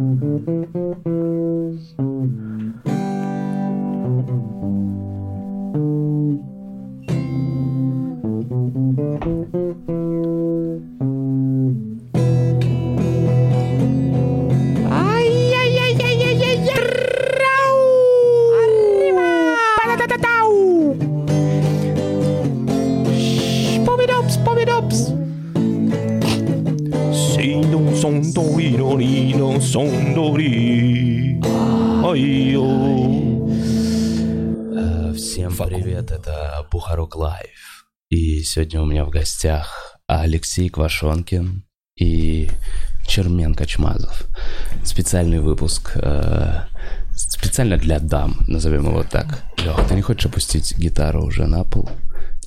Mm-hmm. Сегодня у меня в гостях Алексей Квашонкин и Чермен Качмазов. Специальный выпуск э, специально для дам, назовем его так. Леха, ты не хочешь опустить гитару уже на пол?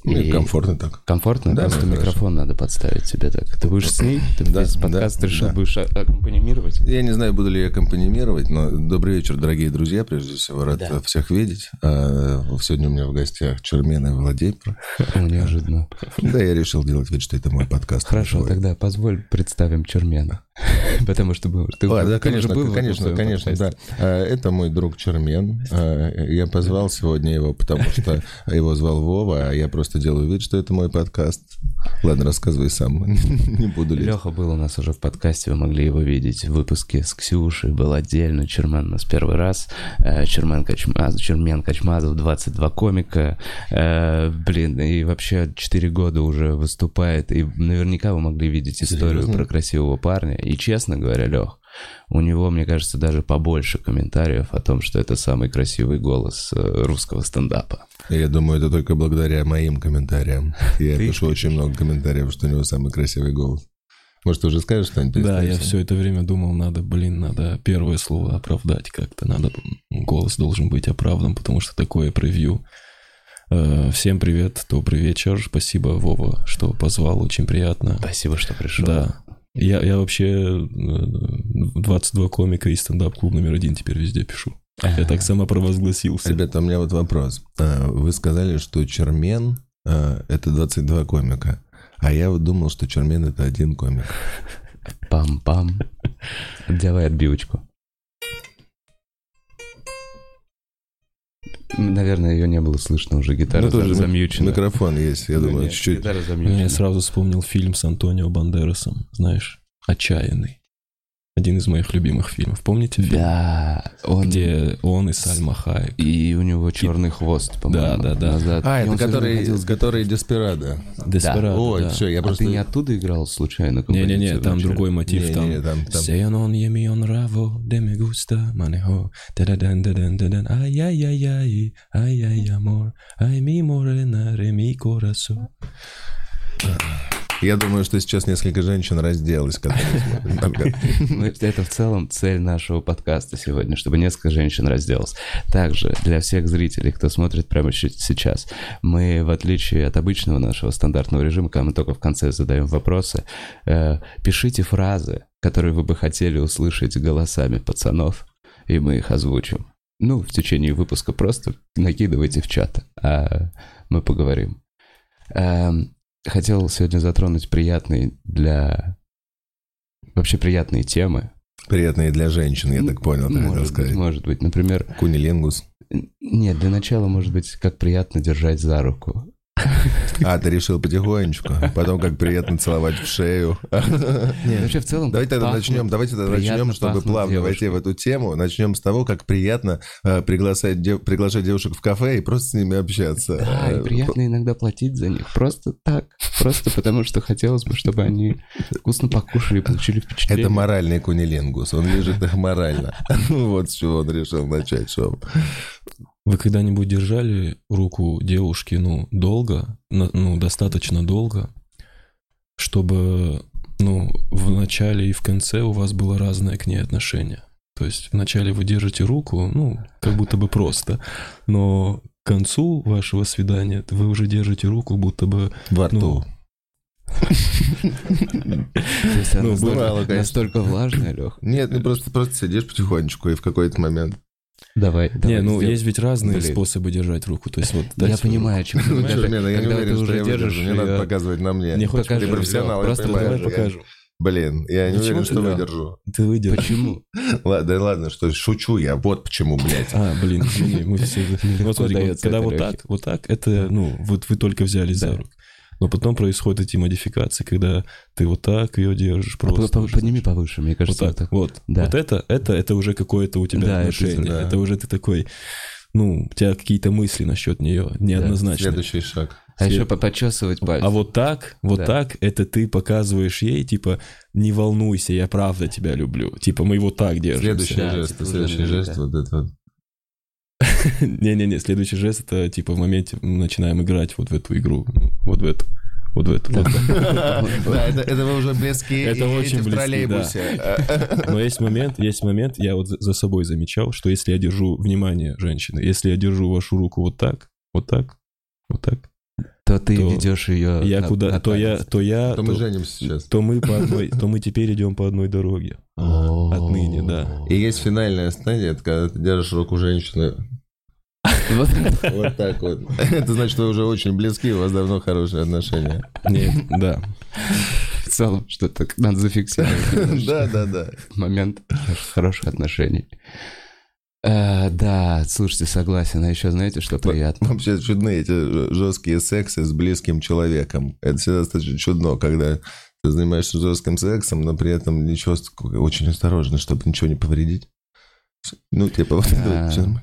Мне комфортно так. Комфортно? Да, Просто микрофон надо подставить тебе так. Ты будешь с ней? Ты Да, весь подкаст да, решил да. будешь а- аккомпанимировать? Я не знаю, буду ли я аккомпанимировать, но добрый вечер, дорогие друзья. Прежде всего, рад Да. всех видеть. А, Сегодня у меня в гостях Чермен и Владимир. О, неожиданно. Да, я решил делать вид, что это мой подкаст. Хорошо, тогда позволь представим Чермена. Потому что был- ты, ты да, конечно, был конечно, конечно, да. А, Это мой друг Чермен. А, Я позвал сегодня его, потому что его звал Вова, а я просто делаю вид, что это мой подкаст. Ладно, рассказывай сам. Не буду ли. Леха был у нас уже в подкасте, вы могли его видеть в выпуске с Ксюшей, был отдельно, Чермен у нас первый раз, Э, Чермен Качмазов, Чермен Качмазов, 22 комика, Э, блин, и вообще 4 года уже выступает, и наверняка вы могли видеть историю Серьезно? про красивого парня, и честно говоря, Лех, у него, мне кажется, даже побольше комментариев о том, что это самый красивый голос э, русского стендапа. Я думаю, это только благодаря моим комментариям. Я пишу очень много комментариев, что у него самый красивый голос. Может, ты уже скажешь что-нибудь? Да, я все это время думал, надо, блин, надо первое слово оправдать как-то, надо, голос должен быть оправдан, потому что такое превью. Э, Всем привет, добрый вечер, спасибо, Вова, что позвал, очень приятно. Спасибо, что пришел. Да, я, я вообще э, 22 комика и стендап-клуб номер один теперь везде пишу. Я так самопровозгласился. Ребята, у меня вот вопрос. А, Вы сказали, что Чермен а, — это 22 комика. А я вот думал, что Чермен — это один комик. Пам-пам. Давай отбивочку. Наверное, ее не было слышно уже, гитара Ну, тоже за- замьючена. Микрофон есть, я Ну, думаю, чуть-чуть. Гитара Я сразу вспомнил фильм с Антонио Бандерасом, знаешь, «Отчаянный». Один из моих любимых фильмов. Помните фильм? Да, он... Где он и Сальма Хайек. И у него черный хвост, по-моему. Да, да, да. назад. А, И это который, ходил с- который Деспирадо. Деспирадо, Ой, да. все, я А просто... ты не оттуда играл случайно? Не-не-не, там вначале? другой мотив, Не-не-не, там... там- там- Se non ye mi honravo de me gusta manejo da-да-дан, да-дан, да-дан, ай-яй-яй-яй, ай-яй, amor, ай ми morena, re mi corazón. Я думаю, что сейчас несколько женщин разделось, подкаст. Ну, Это в целом цель нашего подкаста сегодня, чтобы несколько женщин разделалось. Также для всех зрителей, кто смотрит прямо сейчас, мы, в отличие от обычного нашего стандартного режима, когда мы только в конце задаем вопросы, э, пишите фразы, которые вы бы хотели услышать голосами пацанов, и мы их озвучим. Ну, в течение выпуска просто накидывайте в чат, а мы поговорим. Хотел сегодня затронуть приятные для... Вообще приятные темы, Приятные для женщин, я так понял, ты хотел быть, сказать. может быть. Например, Кунилингус. нет, для начала, может быть, как приятно держать за руку. А, ты решил потихонечку. Потом как приятно целовать в шею. Нет, вообще в целом... Давайте тогда начнем, давайте тогда начнем, чтобы плавно войти в эту тему. Начнем с того, как приятно э, приглашать, дев- приглашать девушек в кафе и просто с ними общаться. Да, и приятно иногда платить за них. Просто так. Просто потому, что хотелось бы, чтобы они вкусно покушали и получили впечатление. Это моральный кунилингус, он лежит их морально. Вот с чего он решил начать шоу. Вы когда-нибудь держали руку девушки, ну, долго, на- ну, достаточно долго, чтобы, ну, в начале и в конце у вас было разное к ней отношение? То есть вначале вы держите руку, ну, как будто бы просто, но к концу вашего свидания вы уже держите руку, будто бы Во рту. Ну, она Ну, настолько влажная, Лех. Нет, ну просто, просто сидишь потихонечку, и в какой-то момент... Давай, давай. Не, ну сделай. есть ведь разные Блин. способы держать руку. То есть вот Я понимаю, о чем ты. Ну, Когда- Чермена, я не уверен, ты что уже я держишь не надо показывать на мне. Не хочешь Ты профессионал, я понимаю. покажем. Блин, я не Почему уверен, что выдержу. Ты выйдешь. Почему? Ладно, да ладно, что шучу я, вот почему, блядь. А, блин, извини, мы все... Вот смотри, когда вот так, вот так, это, ну, вот вы только взялись за руку. Но потом происходят эти модификации, когда ты вот так ее держишь А по- просто. по- уже, Подними повыше, мне Вот кажется, так, вот так. вот. Да. Вот это, это, это уже какое-то у тебя Да, это отношение. да. Это уже ты такой, ну, у тебя какие-то мысли насчет нее неоднозначные. Следующий шаг. А еще Свет. по- почесывать пальцы. А вот так, вот Да. так, это ты показываешь ей, типа, не волнуйся, я правда тебя люблю. Типа, мы вот так держимся. Следующий Да, жест, типа, следующий жест, да. вот это вот. Не-не-не, следующий жест это типа в моменте мы начинаем играть вот в эту игру, вот в эту, вот в эту. Да, это, вы уже близки Это очень в троллейбусе. Но есть момент, есть момент, я вот за собой замечал, что если я держу внимание женщины, если я держу вашу руку вот так, вот так, вот так, То ты то ведешь ее я на- куда, на то я, то я, То мы то, женимся сейчас. то мы по одной, то мы теперь идем по одной дороге. Отныне, да. И есть финальная стадия, это когда ты держишь руку женщины Вот. так вот. Это значит, вы уже очень близки, у вас давно хорошие отношения. Нет, да. В целом, что-то надо зафиксировать. Да, да, да. Момент хороших отношений. Э, Да, слушайте, согласен. А еще знаете, что приятно? Вообще чудны эти жесткие сексы с близким человеком. Это всегда достаточно чудно, когда ты занимаешься жестким сексом, но при этом ничего, очень осторожно, чтобы ничего не повредить. Ну, типа, вот это всё нормально.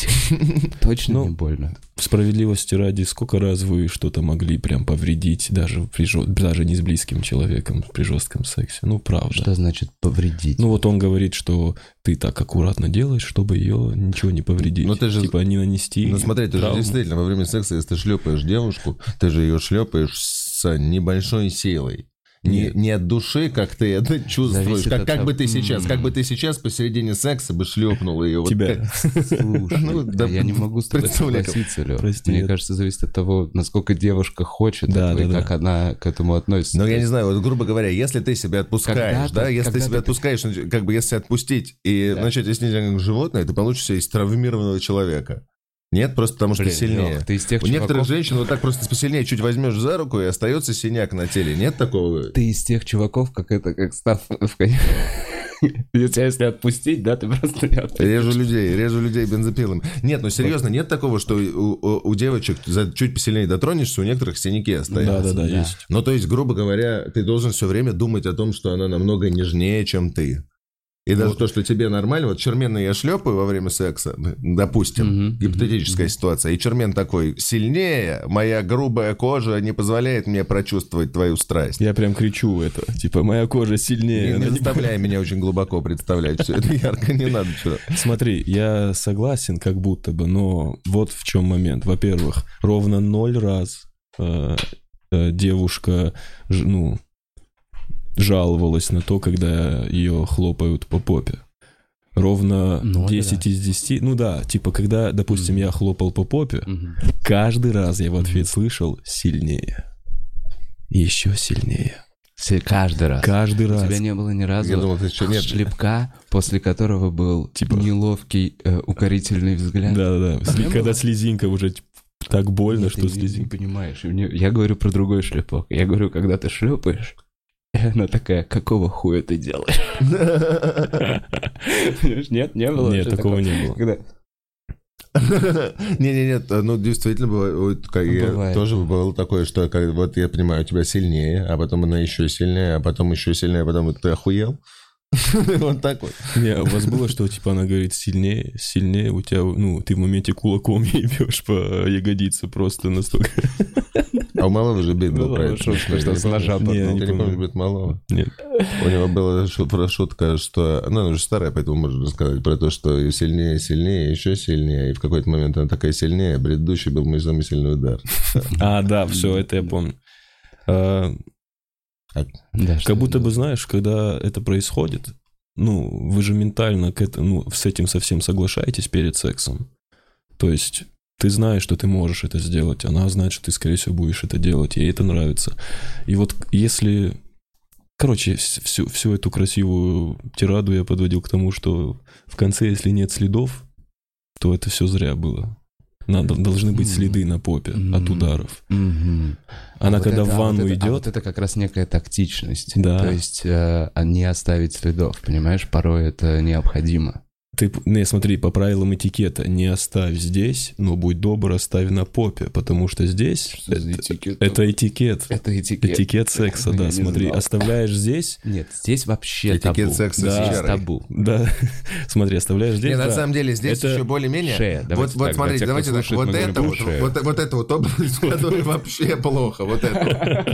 Точно Ну, не больно. Справедливости ради, сколько раз вы что-то могли прям повредить, даже, при, даже не с близким человеком при жестком сексе? Ну, правда. Что значит повредить? Ну, вот он говорит, что ты так аккуратно делаешь, чтобы ее ничего не повредить. Ну, ты же- Типа не нанести Ну, смотри, ты же травму. действительно во время секса, если ты шлепаешь девушку, ты же ее шлепаешь с небольшой силой. Не, Нет. не от души, как ты это чувствуешь. Зависит Как, от как бы ты сейчас, как бы ты сейчас посередине секса бы шлепнул ее. Вот Тебя. Слушай, Ну, да, я не могу с тобой согласиться. Прости, Мне кажется, зависит от того, насколько девушка хочет Да, этого и да, как да. она к этому относится. Ну, я не знаю, вот, грубо говоря, если ты себя отпускаешь, да, если ты себя ты- отпускаешь, как бы если отпустить и Да. начать себя как животное, ты получишься из травмированного человека. Нет, просто потому что Блин, сильнее. Ты из тех У некоторых чуваков- женщин вот так просто посильнее чуть возьмешь за руку, и остается синяк на теле. Нет такого? Ты из тех чуваков, как это, как став. Тебя если отпустить, да, ты просто не отпустишь. Режу людей, режу людей бензопилами. Нет, ну серьезно, нет такого, что у, у- у девочек за чуть посильнее дотронешься, у некоторых синяки остаются. Да-да-да, Да. есть. Ну, то есть, грубо говоря, ты должен все время думать о том, что она намного нежнее, чем ты. И даже Вот. то, что тебе нормально, вот Чермена я шлепаю во время секса, допустим, Мгм, гипотетическая ситуация, и Чермен такой, сильнее, моя грубая кожа не позволяет мне прочувствовать твою страсть. Я прям кричу это. Типа, моя кожа сильнее. Не, не не- заставляй меня очень глубоко представлять все это ярко, не надо что. Смотри, я согласен, как будто бы, но вот в чем момент. Во-первых, ровно ноль раз э, э, девушка, ж- ну, жаловалась на то, когда ее хлопают по попе. Ровно Ноль 10 из 10. Ну да, типа, когда, допустим, я хлопал по попе, Мгм. каждый раз я в ответ слышал сильнее. Еще сильнее. Каждый раз. Каждый У раз. тебя не было ни разу Я думал, ты еще нет. шлепка, после которого был Типа- неловкий, э, укорительный взгляд. Да-да-да. Не Когда было? слезинка уже типа, так больно, Нет, что ты не- не слезинка. понимаешь. Я говорю про другой шлепок. Я говорю, когда ты шлепаешь, и она такая, какого хуя ты делаешь? Нет, не было. Нет, такого не было. Когда- Не-не-не, ну действительно бывает, я- тоже было такое, что как, вот я понимаю, у тебя сильнее, а потом она еще сильнее, а потом еще сильнее, а потом ты охуел? Вот так вот. Не, у вас было, что типа она говорит сильнее, сильнее, у тебя, ну, ты в моменте кулаком ебешь по ягодице просто настолько. А у Малого же бит был про это. что не с ножа? Не, Ты не помню. помнишь бит Малого? Нет. У него была про- шутка, что... Ну, она уже старая, поэтому можно рассказать про то, что сильнее, сильнее, еще сильнее. И в какой-то момент она такая сильнее, а предыдущий был мой самый сильный удар. А, да, все, это я помню. А, Да, Как будто бы, знаешь, когда это происходит, ну, вы же ментально к этому, ну, с этим совсем соглашаетесь перед сексом. То есть ты знаешь, что ты можешь это сделать, она знает, что ты, скорее всего, будешь это делать, ей это нравится. И вот если... Короче, вс- всю, всю эту красивую тираду я подводил к тому, что в конце, если нет следов, то это все зря было. Надо, должны быть следы на попе от ударов. Мгм. Она Вот когда это- в а ванну вот это- а идет, вот это как раз некая тактичность. Да. То есть э, а не оставить следов, понимаешь? Порой это необходимо. Ты, не, смотри, по правилам этикета, не оставь здесь, но будь добр, оставь на попе, потому что здесь Что это, этикет? это этикет. Это этикет. Этикет секса, да, смотри, знал. оставляешь здесь, Нет, здесь вообще Этикет табу. секса Да. с табу. да, смотри, оставляешь здесь, Не, на да. самом деле здесь Это еще более-менее. Шея. Вот, Давайте вот так, смотрите, для тех, давайте так, вот это вот, шея. вот, вот это вот область, которая вообще плохо, вот это.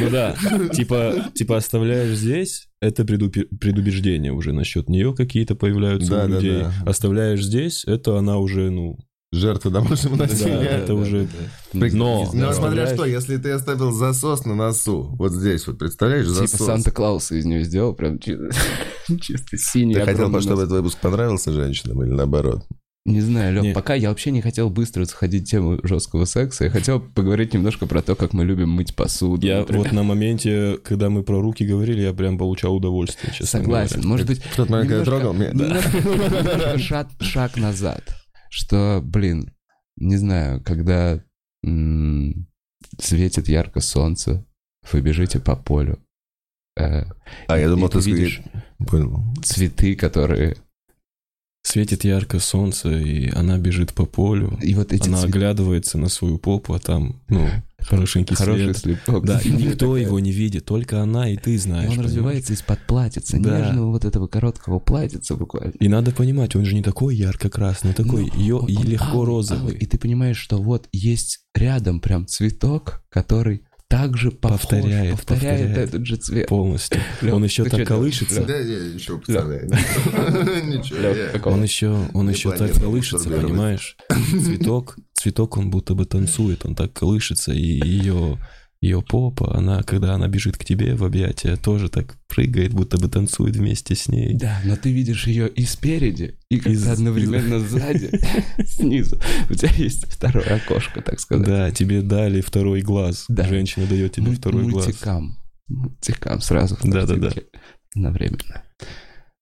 Ну да, типа, типа оставляешь здесь, это предубеждение уже насчет нее какие-то появляются Да, у да, людей. да. Оставляешь здесь, это она уже, ну, Жертва домашнего Да, насилия. это уже... Прик- Но, Но да, смотря оставляешь- что, если ты оставил засос на носу, вот здесь вот, представляешь, Типа засос. Санта-Клауса из нее сделал, прям чисто, синий. Ты хотел, огромный чтобы этот выпуск понравился женщинам или наоборот? Не знаю, Лёв, Не. пока я вообще не хотел быстро заходить в тему жесткого секса. Я хотел поговорить немножко про то, как мы любим мыть посуду. Я например. вот на моменте, когда мы про руки говорили, я прям получал удовольствие, честно Согласен. говоря. Может быть, когда немножко- трогал меня. немножко- немножко шаг, шаг назад. Что, блин, не знаю, когда м, светит ярко солнце, вы бежите по полю. э, А, я думал, ты видишь цветы, которые... Светит ярко солнце, и она бежит по полю. И вот эти Она цветы- оглядывается на свою попу, а там, ну, хорошенький Хороший свет. слепок. Да, и никто его не видит, только она и ты И знаешь. он понимаешь? развивается из-под платьица, Да. нежного вот этого короткого платьица буквально. И надо понимать, он же не такой ярко-красный, такой Ну, ё- он- и легко розовый. алый. И ты понимаешь, что вот есть рядом прям цветок, который также похож, Повторяет, повторяет, повторяет. этот же цвет. Полностью. Лёв, он еще так колышется. Да, не, ничего, пацаны. Ничего. Я-? Он еще, он еще так колышется, понимаешь? Цветок, цветок, он будто бы танцует, он так колышется, и ее, ее попа, она, когда она бежит к тебе в объятия, тоже так прыгает, будто бы танцует вместе с ней. Да, но ты видишь ее и спереди, и как-то Из- одновременно сзади, снизу. У тебя есть второе окошко, так сказать. Да, тебе дали второй глаз. Да. Женщина дает тебе второй глаз. мультикам. Мультикам сразу. Да-да-да. картинке.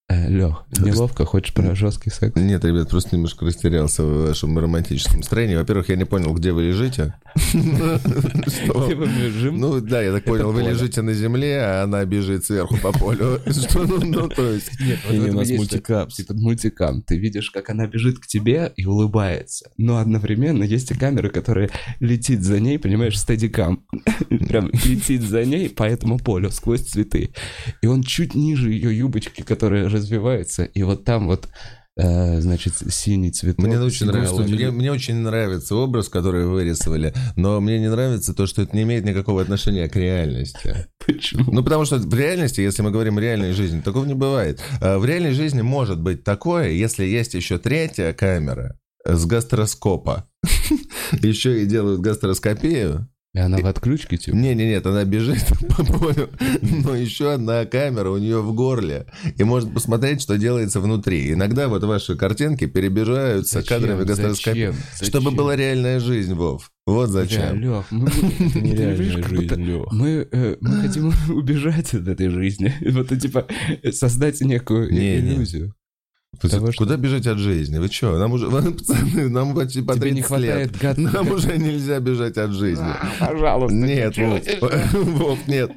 Одновременно. Лех, неловко, хочешь про жесткий секс? Нет, ребят, просто немножко растерялся в вашем романтическом строении. Во-первых, я не понял, где вы лежите. Где мы лежим? Ну да, я так понял, вы лежите на земле, а она бежит сверху по полю. Что, ну, ну, то есть... Нет, у нас есть мультикапс. Типа мультикам. Ты видишь, как она бежит к тебе и улыбается. Но одновременно есть и камера, которая летит за ней, понимаешь, стадикам. Прям летит за ней по этому полю сквозь цветы. И он чуть ниже ее юбочки, которая развивается. И вот там вот, э, значит, синий цветок. Мне очень нравится, мне, мне очень нравится образ, который вы вырисовали, но мне не нравится то, что это не имеет никакого отношения к реальности. Почему? Ну, потому что в реальности, если мы говорим о реальной жизни, такого не бывает. А В реальной жизни может быть такое, если есть еще третья камера с гастроскопа. Еще и делают гастроскопию. И она в отключке, типа? Не, не, нет, она бежит по полю, но еще одна камера у нее в горле и может посмотреть, что делается внутри. Иногда вот ваши картинки перебежаются Зачем? кадрами гастроскопии, чтобы была реальная жизнь, Вов. Вот зачем. Лёх, мы, Это нереальная жизнь, Лёх. мы, э, мы хотим убежать от этой жизни. Вот, типа, создать некую Не, не. иллюзию. Того, что- Куда бежать от жизни? Вы что? Нам уже, пацаны, нам почти по Тебе не 30 хватает лет. гад- Нам уже нельзя бежать от жизни. Пожалуйста. Нет, Вов, Вов, нет.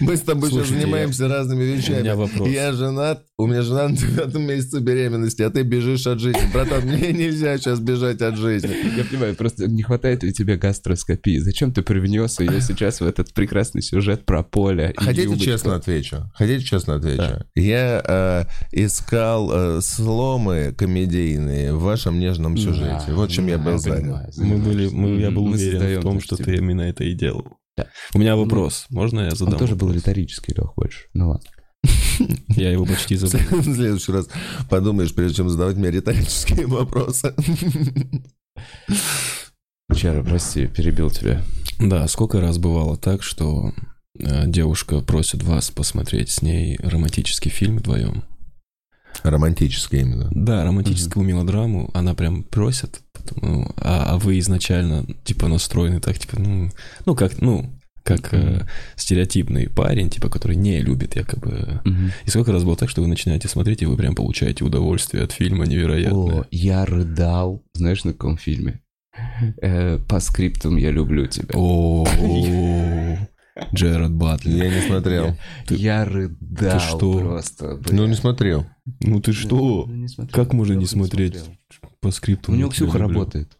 Мы с тобой сейчас занимаемся разными У меня вещами. вопрос. Я женат, у меня жена на девятом месяце беременности, а ты бежишь от жизни. Братан, мне нельзя сейчас бежать от жизни. Я понимаю, просто не хватает ли тебе гастроскопии? Зачем ты привнес ее сейчас в этот прекрасный сюжет про поле? Хотите честно отвечу? Хотите честно отвечу? Я э, искал э, сломы комедийные в вашем нежном сюжете. Да, вот чем я да, был занят. Мы были, мы, я был Мы уверен в том, что ты именно это и делал. Да. У меня вопрос. Можно я Он задам? тоже был вопрос? риторический, Лех, больше. Ну ладно. Я его почти забыл. В следующий раз подумаешь, прежде чем задавать мне риторические вопросы. Чара, прости, перебил тебя. Да, сколько раз бывало так, что э, девушка просит вас посмотреть с ней романтический фильм вдвоем? Романтическое именно. Да, романтическую мелодраму, она прям просит, потому- а, а вы изначально, типа, настроены так, типа, ну, ну как, ну, как э, стереотипный парень, типа, который не любит якобы. Мгм. И сколько раз было так, что вы начинаете смотреть, и вы прям получаете удовольствие от фильма невероятное. О, я рыдал, знаешь, на каком фильме? Э, По скриптам я люблю тебя. О, Джерард Батлер. Я не смотрел. Я рыдал Ты что? просто. блин. Ну, не смотрел. Ну ты что? Ну, не смотрел. Как можно не смотреть смотрел. по скрипту? У него «Я тебя Ксюха люблю»? работает.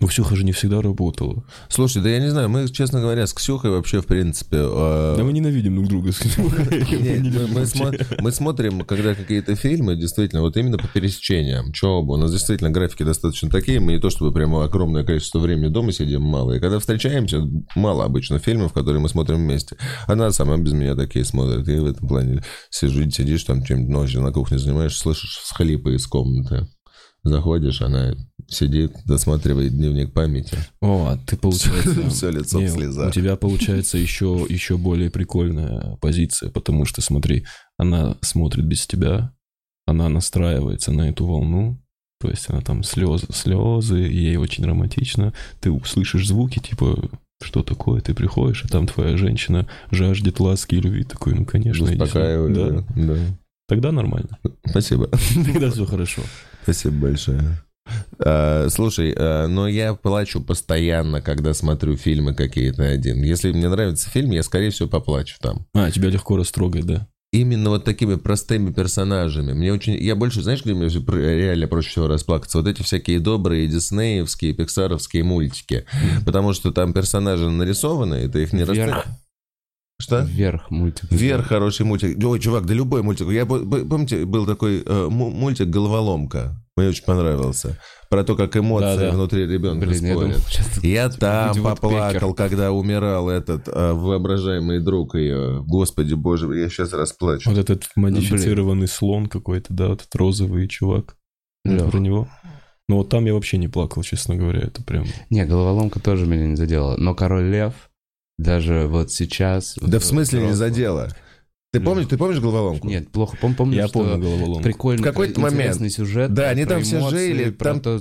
Ну Ксюха же не всегда работала. Слушай, да я не знаю, мы, честно говоря, с Ксюхой вообще, в принципе... э, Да мы ненавидим друг друга с мы смотрим, когда какие-то фильмы, действительно, вот именно по пересечениям. Чего бы, у нас действительно графики достаточно такие, мы не то чтобы прямо огромное количество времени дома сидим, мало. И когда встречаемся, мало обычно фильмов, которые мы смотрим вместе. Она сама без меня такие смотрит. И в этом плане сижу, сидишь там чем-нибудь ночью на кухне занимаешься, слышишь всхлипы из комнаты. Заходишь, она сидит, досматривает дневник памяти. О, а ты, получается... Все лицо в У слезах. тебя получается еще, еще более прикольная позиция, потому что, смотри, она смотрит без тебя, она настраивается на эту волну, то есть она там слезы, слезы, ей очень романтично, ты услышишь звуки, типа, что такое, ты приходишь, а там твоя женщина жаждет ласки и любви, такой, ну, конечно. Успокаиваю. Да, да. тогда нормально, Спасибо. тогда все хорошо. Спасибо большое. А, слушай, а, но я плачу постоянно, когда смотрю фильмы какие-то один. Если мне нравится фильм, я, скорее всего, поплачу там. А, тебя легко растрогать, да? Именно вот такими простыми персонажами. Мне очень... Я больше, знаешь, где мне реально проще всего расплакаться? Вот эти всякие добрые диснеевские, пиксаровские мультики. Потому что там персонажи нарисованы, и ты их не Вверх. Что? Вверх мультик. Вверх хороший мультик. Ой, чувак, да любой мультик. Я, по- по- помните, был такой э, му- мультик «Головоломка». Мне очень понравился. Про то, как эмоции Да-да. внутри ребенка Блин, я думал, спорят. Я там поплакал, Вудпекер. когда умирал этот э, воображаемый друг ее. Господи боже, я сейчас расплачу. Вот этот модифицированный слон какой-то, да, вот этот розовый чувак. Лёх. Про него. Ну вот там я вообще не плакал, честно говоря, это прям... Не, головоломка тоже меня не задела. Но Король Лев, даже вот сейчас... Да в смысле не взрослом- задело? Ты помнишь, ты помнишь головоломку? Нет, плохо пом- помню, Я что помню головоломку. прикольный, В какой-то момент. интересный сюжет. Да, про- они там про все эмоции, жили, про там- то,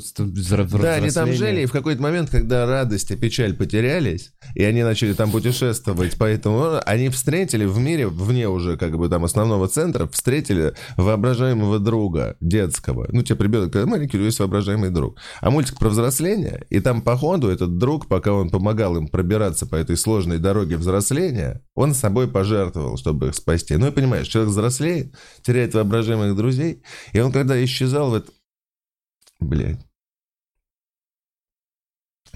Да, они там жили, и в какой-то момент, когда радость и печаль потерялись, и они начали там путешествовать, поэтому они встретили в мире, вне уже как бы там основного центра, встретили воображаемого друга детского. Ну, тебе ребенок, когда маленький, у него есть воображаемый друг. А мультик про взросление, и там по ходу этот друг, пока он помогал им пробираться по этой сложной дороге взросления, он собой пожертвовал, чтобы их спасти. Ну, и понимаешь, человек взрослеет, теряет воображаемых друзей, и он когда исчезал в это... Блядь.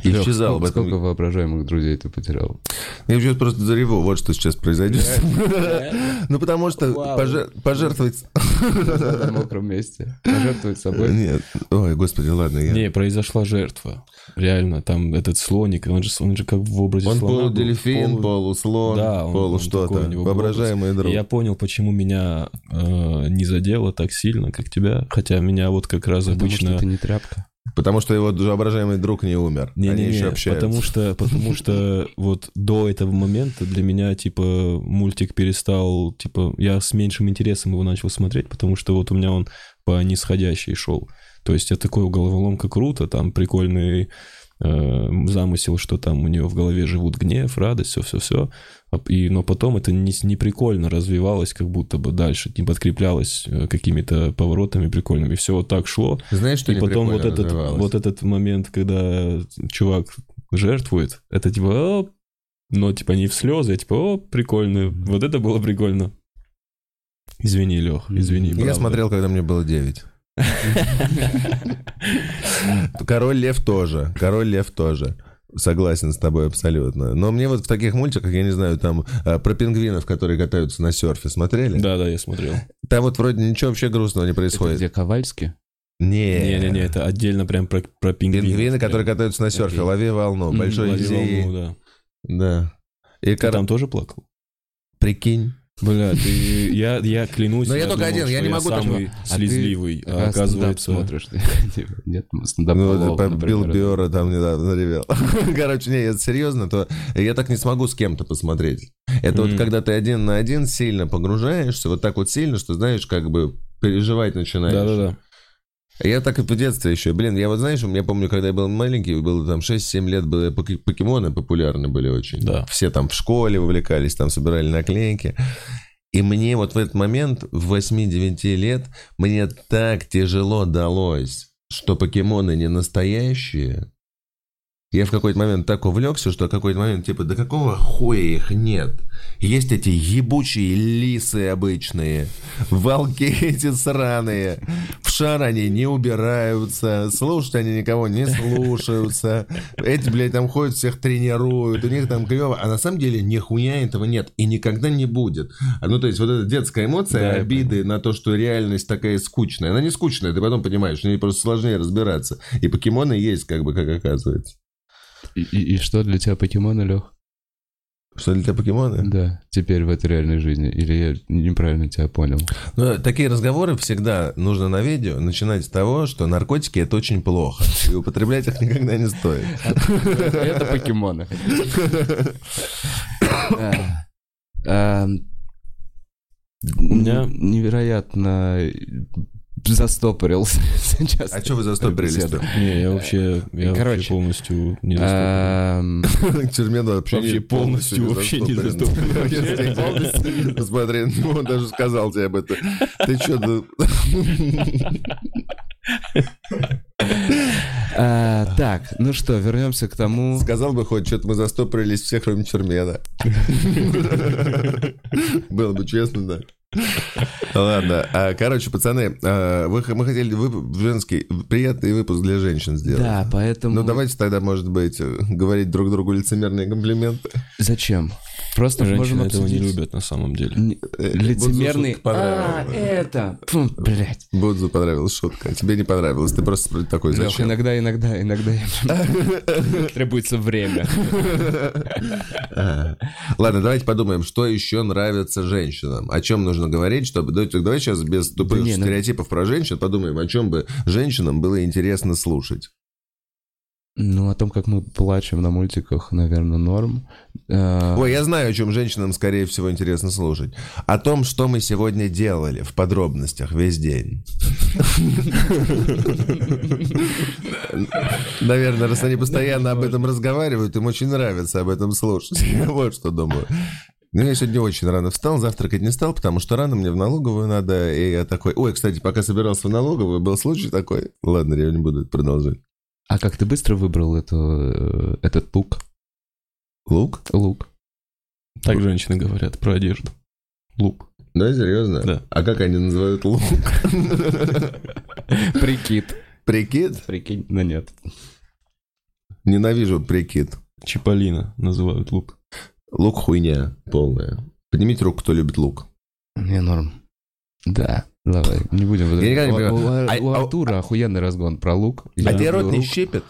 Лёх, Исчезал сколько, этом... сколько воображаемых друзей ты потерял? Я сейчас просто зареву, вот что сейчас произойдет. Ну, потому что пожертвовать... На мокром месте. Пожертвовать собой. Нет, ой, господи, ладно. я- Не, произошла жертва. Реально, там этот слоник, он же, он же как в образе Он полудельфин, полу- полуслон, Да, он- полу он что-то. такой у него Воображаемый И друг. я понял, почему меня э, не задело так сильно, как тебя. Хотя меня вот как раз Потому обычно... что ты не тряпка. Потому что его воображаемый друг не умер. Они Не-не-не, еще общаются. потому что, потому что вот до этого момента для меня, типа, мультик перестал, типа, я с меньшим интересом его начал смотреть, потому что вот у меня он по нисходящей шел. То есть я такой головоломка круто, там прикольный э, замысел, что там у нее в голове живут гнев, радость, все-все-все. И, но потом это не, не прикольно развивалось, как будто бы дальше, не подкреплялось э, какими-то поворотами прикольными. Все вот так шло. Знаешь, что И не потом вот этот, вот этот момент, когда чувак жертвует, это типа, о, но типа не в слезы, а типа, о, прикольно. Вот это было прикольно. Извини, Лех, извини. Я правда. смотрел, когда мне было 9. Король Лев тоже. Король Лев тоже. Согласен с тобой абсолютно. Но мне вот в таких мультиках, я не знаю, там а, про пингвинов, которые катаются на серфе, смотрели? Да, да, я смотрел. Там вот вроде ничего вообще грустного не Это происходит. где Ковальский? Не. Не-не-не, это отдельно прям про, про пингвинов. Пингвины, прям. которые катаются на серфе, Окей. лови волну, большой лови волну, да. Да. И Ты кор- там тоже плакал? прикинь. Бля, ты, я, я клянусь. Но я только один, я не могу так- самый А ты слезливый. А, стендап оказывается, смотришь. Нет, стендап Ну, Билл. Биора там недавно наревел. Короче, не, это серьезно, то я так не смогу с кем-то посмотреть. Это вот когда ты один на один сильно погружаешься, вот так вот сильно, что, знаешь, как бы переживать начинаешь. Да-да-да. Я так и в детстве еще. Блин, я вот, знаешь, я помню, когда я был маленький, было там 6-7 лет, были покемоны популярны были очень. Да. Все там в школе увлекались, там собирали наклейки. И мне вот в этот момент, в 8-9 лет, мне так тяжело далось, что покемоны не настоящие. Я в какой-то момент так увлекся, что в какой-то момент, типа, да какого хуя их нет? Есть эти ебучие лисы обычные, волки эти сраные, в шар они не убираются, слушать они никого не слушаются, эти, блядь, там ходят, всех тренируют, у них там клево, а на самом деле нихуя этого нет и никогда не будет. А, Ну, то есть вот эта детская эмоция, Да, обиды на то, что реальность такая скучная, она не скучная, ты потом понимаешь, что ей просто сложнее разбираться. И покемоны есть, как бы, как оказывается. И, и- и что для тебя покемоны, Лех? Что для тебя покемоны? Да, теперь в этой реальной жизни. Или я неправильно тебя понял? Ну, такие разговоры всегда нужно на видео начинать с того, что наркотики это очень плохо. И употреблять их никогда не стоит. Это покемоны. А, а, У меня- невероятно застопорился сейчас. А что вы застопорились. Не, я вообще, я Короче. вообще полностью не застопорен. Ам, К тюрьме вообще, полностью вообще не застопорен. Посмотри, ну, он даже сказал тебе об этом. Ты что, а, Так, ну что, вернемся к тому... сказал бы хоть, что-то мы застопорились все, кроме Чермена. Было бы честно, да. Ладно, а, короче, пацаны, а, вы, мы хотели вып- женский приятный выпуск для женщин сделать. Да, поэтому... Ну давайте тогда, может быть, говорить друг другу лицемерные комплименты. Зачем? Просто можем Женщины этого не любят на самом деле. Н- Лицемерный... А, это... Фу, блядь. Будзу понравилась шутка, а тебе не понравилось. Ты просто такой, Лёх, зачем? иногда, иногда, иногда требуется время. А. Ладно, давайте подумаем, что еще нравится женщинам. О чем нужно говорить, чтобы... Давайте, давай сейчас без тупых ну- стереотипов про женщин подумаем, о чем бы женщинам было интересно слушать. Ну, о том, как мы плачем на мультиках, наверное, норм. А, Ой, я знаю, о чем женщинам, скорее всего, интересно слушать. О том, что мы сегодня делали в подробностях весь день. Наверное, раз они постоянно об этом разговаривают, им очень нравится об этом слушать. Вот что думаю. Ну, я сегодня очень рано встал, завтракать не стал, потому что рано мне в налоговую надо, и я такой... Ой, кстати, пока собирался в налоговую, был случай такой. Ладно, я не буду продолжать. А как ты быстро выбрал эту, э, этот лук? Лук? Лук. Так женщины говорят про одежду. Лук. Да, серьезно? Да. А как они называют лук? Прикид. Прикид? Прикинь, ну нет. Ненавижу прикид. Чиполлино называют лук. Лук хуйня полная. Поднимите руку, кто любит лук. Не норм. Да, давай, не будем... Я У-. У, А- у а- Артура охуенный разгон про лук. А тебе рот не щипет?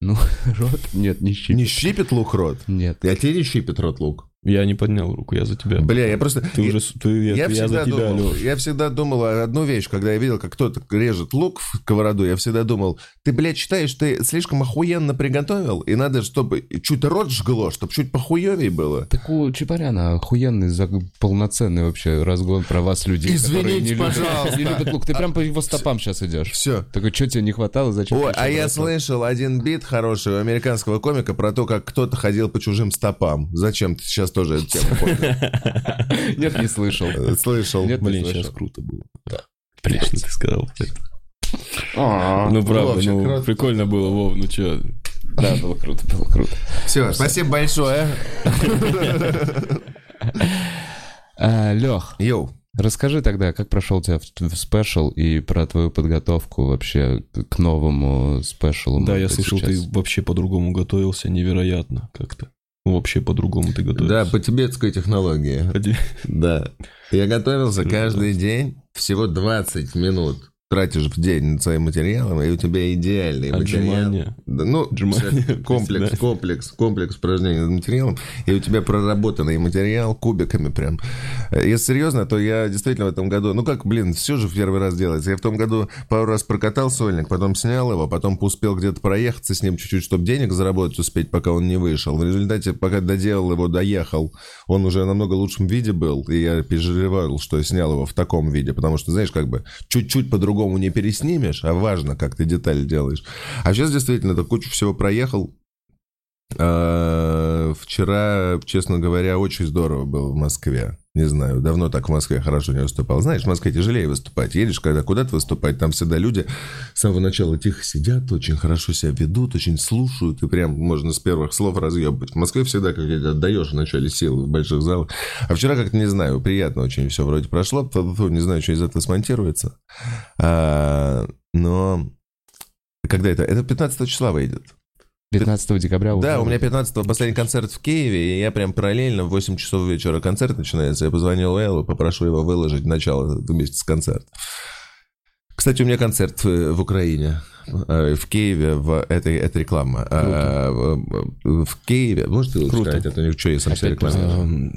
Ну, рот? Нет, не щипит. Не щипет лук рот? Нет. А тебе не щипет рот лук? Я не поднял руку, я за тебя. Бля, я просто... Ты я- уже... Ты, Я, я, я всегда за тебя, думал, я всегда думал одну вещь, когда я видел, как кто-то режет лук в сковороду, я всегда думал, ты, блядь, считаешь, ты слишком охуенно приготовил, и надо, чтобы чуть рот жгло, чтобы чуть похуевее было. Так у Чапаряна охуенный, за- полноценный вообще разгон про вас, людей, Извините, не любят, пожалуйста. не любят лук. Ты прям по его стопам сейчас идешь. Все. Такой, что тебе не хватало, зачем? Ой, ты а я бросал?» слышал один бит хороший у американского комика про то, как кто-то ходил по чужим стопам. Зачем ты сейчас тоже эту тему поднял? Нет, не слышал. Слышал. Нет, Блин, не сейчас круто было. Блин, что ты сказал. А, Ну, правда, ну, прикольно было, Вов, ну чё. Да, было круто, было круто. Все, спасибо большое. Лех, Yo. А, расскажи тогда, как прошел у тебя в, special и про твою подготовку вообще к- новому special у. Да, я слышал, сейчас. ты вообще по-другому готовился, невероятно как-то. Ну, Вообще по-другому ты Да, готовился. по тибетской технологии. Да. Я готовился Круто. каждый день всего 20 минут. Тратишь в день над своим материалом, и у тебя идеальный материал. Отжимания. Да, ну, Отжимания, комплекс, комплекс, комплекс упражнений над материалом, и у тебя проработанный материал кубиками прям. Э, Если серьезно, то я действительно в этом году, ну как, блин, все же в первый раз делается. Я в том году пару раз прокатал сольник, потом снял его, потом успел где-то проехаться с ним чуть-чуть, чтобы денег заработать успеть, пока он не вышел. В результате, пока доделал его, доехал, он уже намного лучшем виде был, и я переживал, что я снял его в таком виде, потому что, знаешь, как бы чуть-чуть по-другому по-другому не переснимешь, а важно, как ты деталь делаешь. А сейчас действительно ты кучу всего проехал. А, Вчера, честно говоря, очень здорово было в Москве. Не знаю, давно так в Москве хорошо не выступал. Знаешь, в Москве тяжелее выступать. Едешь, когда куда-то выступать, там всегда люди с самого начала тихо сидят, очень хорошо себя ведут, очень слушают, и прям можно с первых слов разъебать. В Москве всегда как то отдаешь в начале сил в больших залах. А вчера как-то, не знаю, приятно очень все вроде прошло. Не знаю, что из этого смонтируется. А, но когда это? Это 15 числа выйдет. 15 декабря уже. Да, у меня 15 последний концерт в Киеве, и я прям параллельно в 8 часов вечера концерт начинается. Я позвонил Эллу, попрошу его выложить начало вместе с концертом. Кстати, у меня концерт в, в Украине, э, в Киеве, в, это, это реклама. А, в, в Киеве, можешь ты Круто. сказать, это что я сам себя рекламирую? Эм,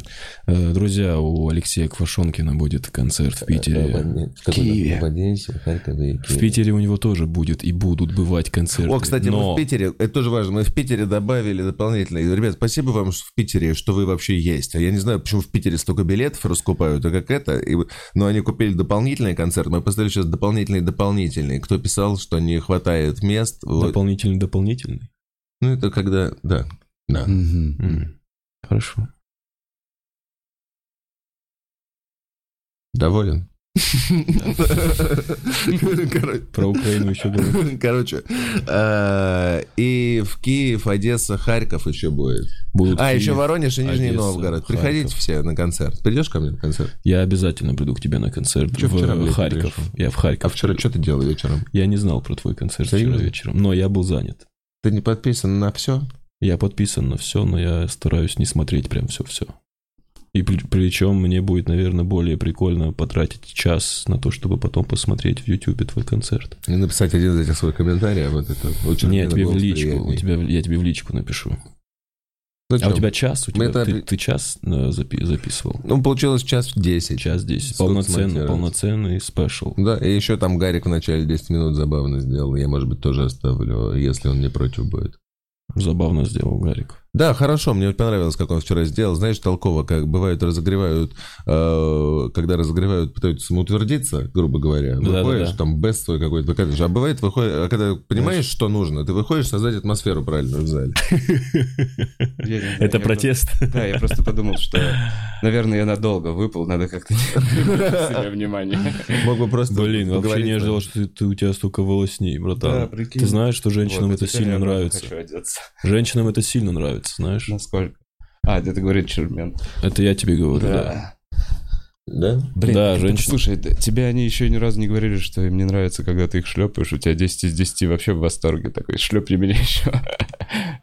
э, Друзья, у Алексея Квашонкина будет концерт в Питере. В Киеве. В Одессе, в Харькове В. Питере у него тоже будет и будут бывать концерты. О, кстати, но мы в Питере, это тоже важно, мы в Питере добавили дополнительно. Ребят, спасибо вам что в Питере, что вы вообще есть. А я не знаю, почему в Питере столько билетов раскупают, а как это. И, но они купили дополнительный концерт, мы поставили сейчас дополнительный дополнительный. Кто писал, что не хватает мест. вот. дополнительный дополнительный. Ну, это когда, да. Да. Мгм. М, Хорошо. Доволен? Про Украину еще говорю. Короче, э, и в Киев, Одесса, Харьков еще будет. Будут А, еще Воронеж и Нижний Новгород. Приходите все на концерт. Придешь ко мне на концерт? Я обязательно приду к тебе на концерт Чё вчера, в Харьков. Я в А Харьков. вчера что ты делал вечером? Я не знал про твой концерт вчера вечером, но я был занят. Ты не подписан на все? Я подписан на все, но я стараюсь не смотреть прям все-все. И при- причем мне будет, наверное, более прикольно потратить час на то, чтобы потом посмотреть в Ютубе твой концерт. И написать один из этих свой комментарий, а вот это очень Не, я тебе в личку, у тебя, я тебе в личку напишу. Ну, А у тебя час? У тебя, это- ты, ты час э, запи- записывал? Ну, получилось час в 10. Час 10. Сколько Полноценный, полноценный спешл. Да, и еще там Гарик в начале 10 минут забавно сделал. Я, может быть, тоже оставлю, если он не против будет. Забавно сделал Гарик. Да, хорошо, мне понравилось, как он вчера сделал. Знаешь, толково, как бывает, разогревают, э, когда разогревают, пытаются самоутвердиться, грубо говоря. Выходишь, там бест твой какой-то выкатываешь. А бывает, выходит, а когда понимаешь, что нужно, ты выходишь создать атмосферу правильную в зале. Это протест. Да, я просто подумал, что, наверное, я надолго выпал, надо как-то себе внимание. Мог бы просто Блин, вообще не ожидал, что у тебя столько волосней, братан. Да, прикинь. ты знаешь, что женщинам это сильно нравится. Женщинам это сильно нравится, знаешь. Насколько? А, это говорит Чермен. Это я тебе говорю, да. Да? Блин, Да, так, женщины. Слушай, тебе они еще ни разу не говорили, что им не нравится, когда ты их шлепаешь, у тебя 10 из 10 вообще в восторге такой, шлепни меня еще.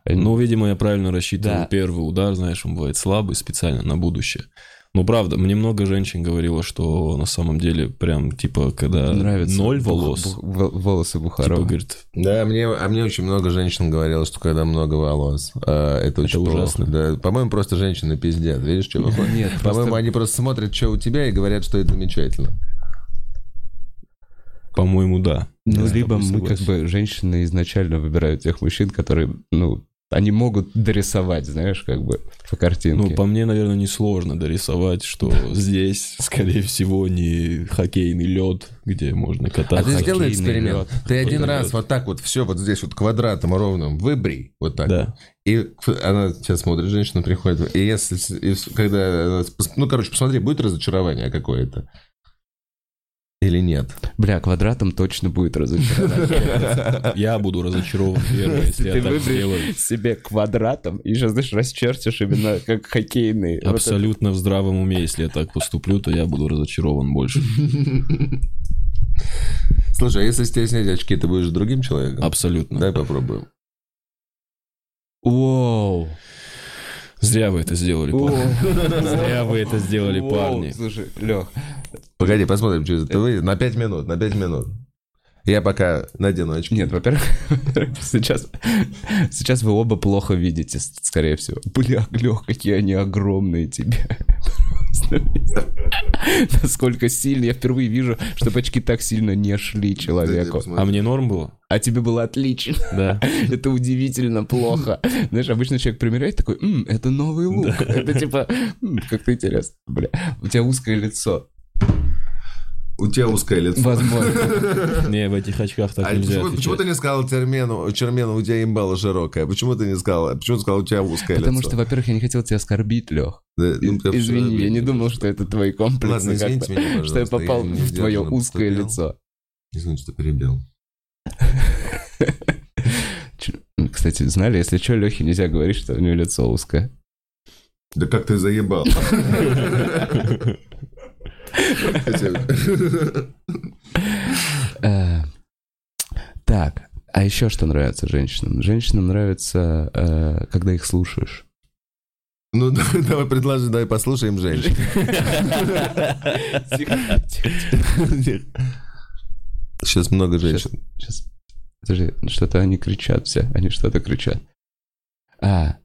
Ну, видимо, я правильно рассчитывал Да. первый удар, знаешь, он бывает слабый специально на будущее. Ну, правда, мне много женщин говорило, что на самом деле прям, типа, когда нравится. ноль бух- волос, бух- во- волосы типа, Бухарова. говорит, Да, мне, а мне очень много женщин говорило, что когда много волос, а, это очень плохо. ужасно. Да, по-моему, просто женщины пиздят. Видишь, что выходит? Нет, По-моему, они просто смотрят, что у тебя, и говорят, что это замечательно. по-моему, да. Ну, с либо мы как бы, женщины изначально выбирают тех мужчин, которые, ну, они могут дорисовать, знаешь, как бы по картинке. Ну, по мне, наверное, несложно дорисовать, что здесь, скорее всего, не хоккейный лед, где можно А кататься. ты сделай эксперимент. лед. Ты один раз лед. вот так вот все вот здесь вот квадратом ровным выбрей, вот так. Да. И она сейчас смотрит, женщина приходит, и если, и когда, ну, короче, посмотри, будет разочарование какое-то или нет? Бля, квадратом точно будет разочарование. Я буду разочарован первый, если я так сделаю. себе квадратом и сейчас, знаешь, расчертишь именно как хоккейный. Вот Абсолютно в здравом уме, если я так поступлю, то я буду разочарован больше. Слушай, а если с тебя снять очки, ты будешь другим человеком? Абсолютно. Дай попробуем. Воу. Зря вы это сделали, парни. Зря вы это сделали, парни. Слушай, Лех, Погоди, посмотрим, что это выйдет. На 5 минут, на 5 минут. Я пока надену очки. Нет, во-первых, сейчас, сейчас вы оба плохо видите, скорее всего. Бля, Лех, какие они огромные тебе. Насколько сильно. Я впервые вижу, чтобы очки так сильно не шли человеку. А мне норм было? А тебе было отлично. Да. Это удивительно плохо. Знаешь, обычно человек примеряет такой, «М, это новый лук. Это типа, «М, как-то интересно. Бля, у тебя узкое лицо. У тебя узкое лицо. Возможно. Не, в этих очках так А нельзя почему, почему ты не сказал Термену, Чермену, у тебя ебало широкое? Почему ты не сказал? Почему ты сказал, у тебя узкое Потому лицо? что, во-первых, я не хотел тебя оскорбить, Лех. Да, ну, ты Извини, я не думал, что это твои комплексы. Ладно, извините меня, Что я попал я не в твое узкое поступил. лицо. Извините, что перебил. Ч- Кстати, знали, если что, Лехе нельзя говорить, что у него лицо узкое. Да как ты заебал? Э, Так, а еще что нравится женщинам? Женщинам нравится, э, когда их слушаешь. Ну, давай давай предложи, давай послушаем женщин. Сейчас много женщин. Сейчас. Подожди, что-то они кричат все. Они что-то кричат. А,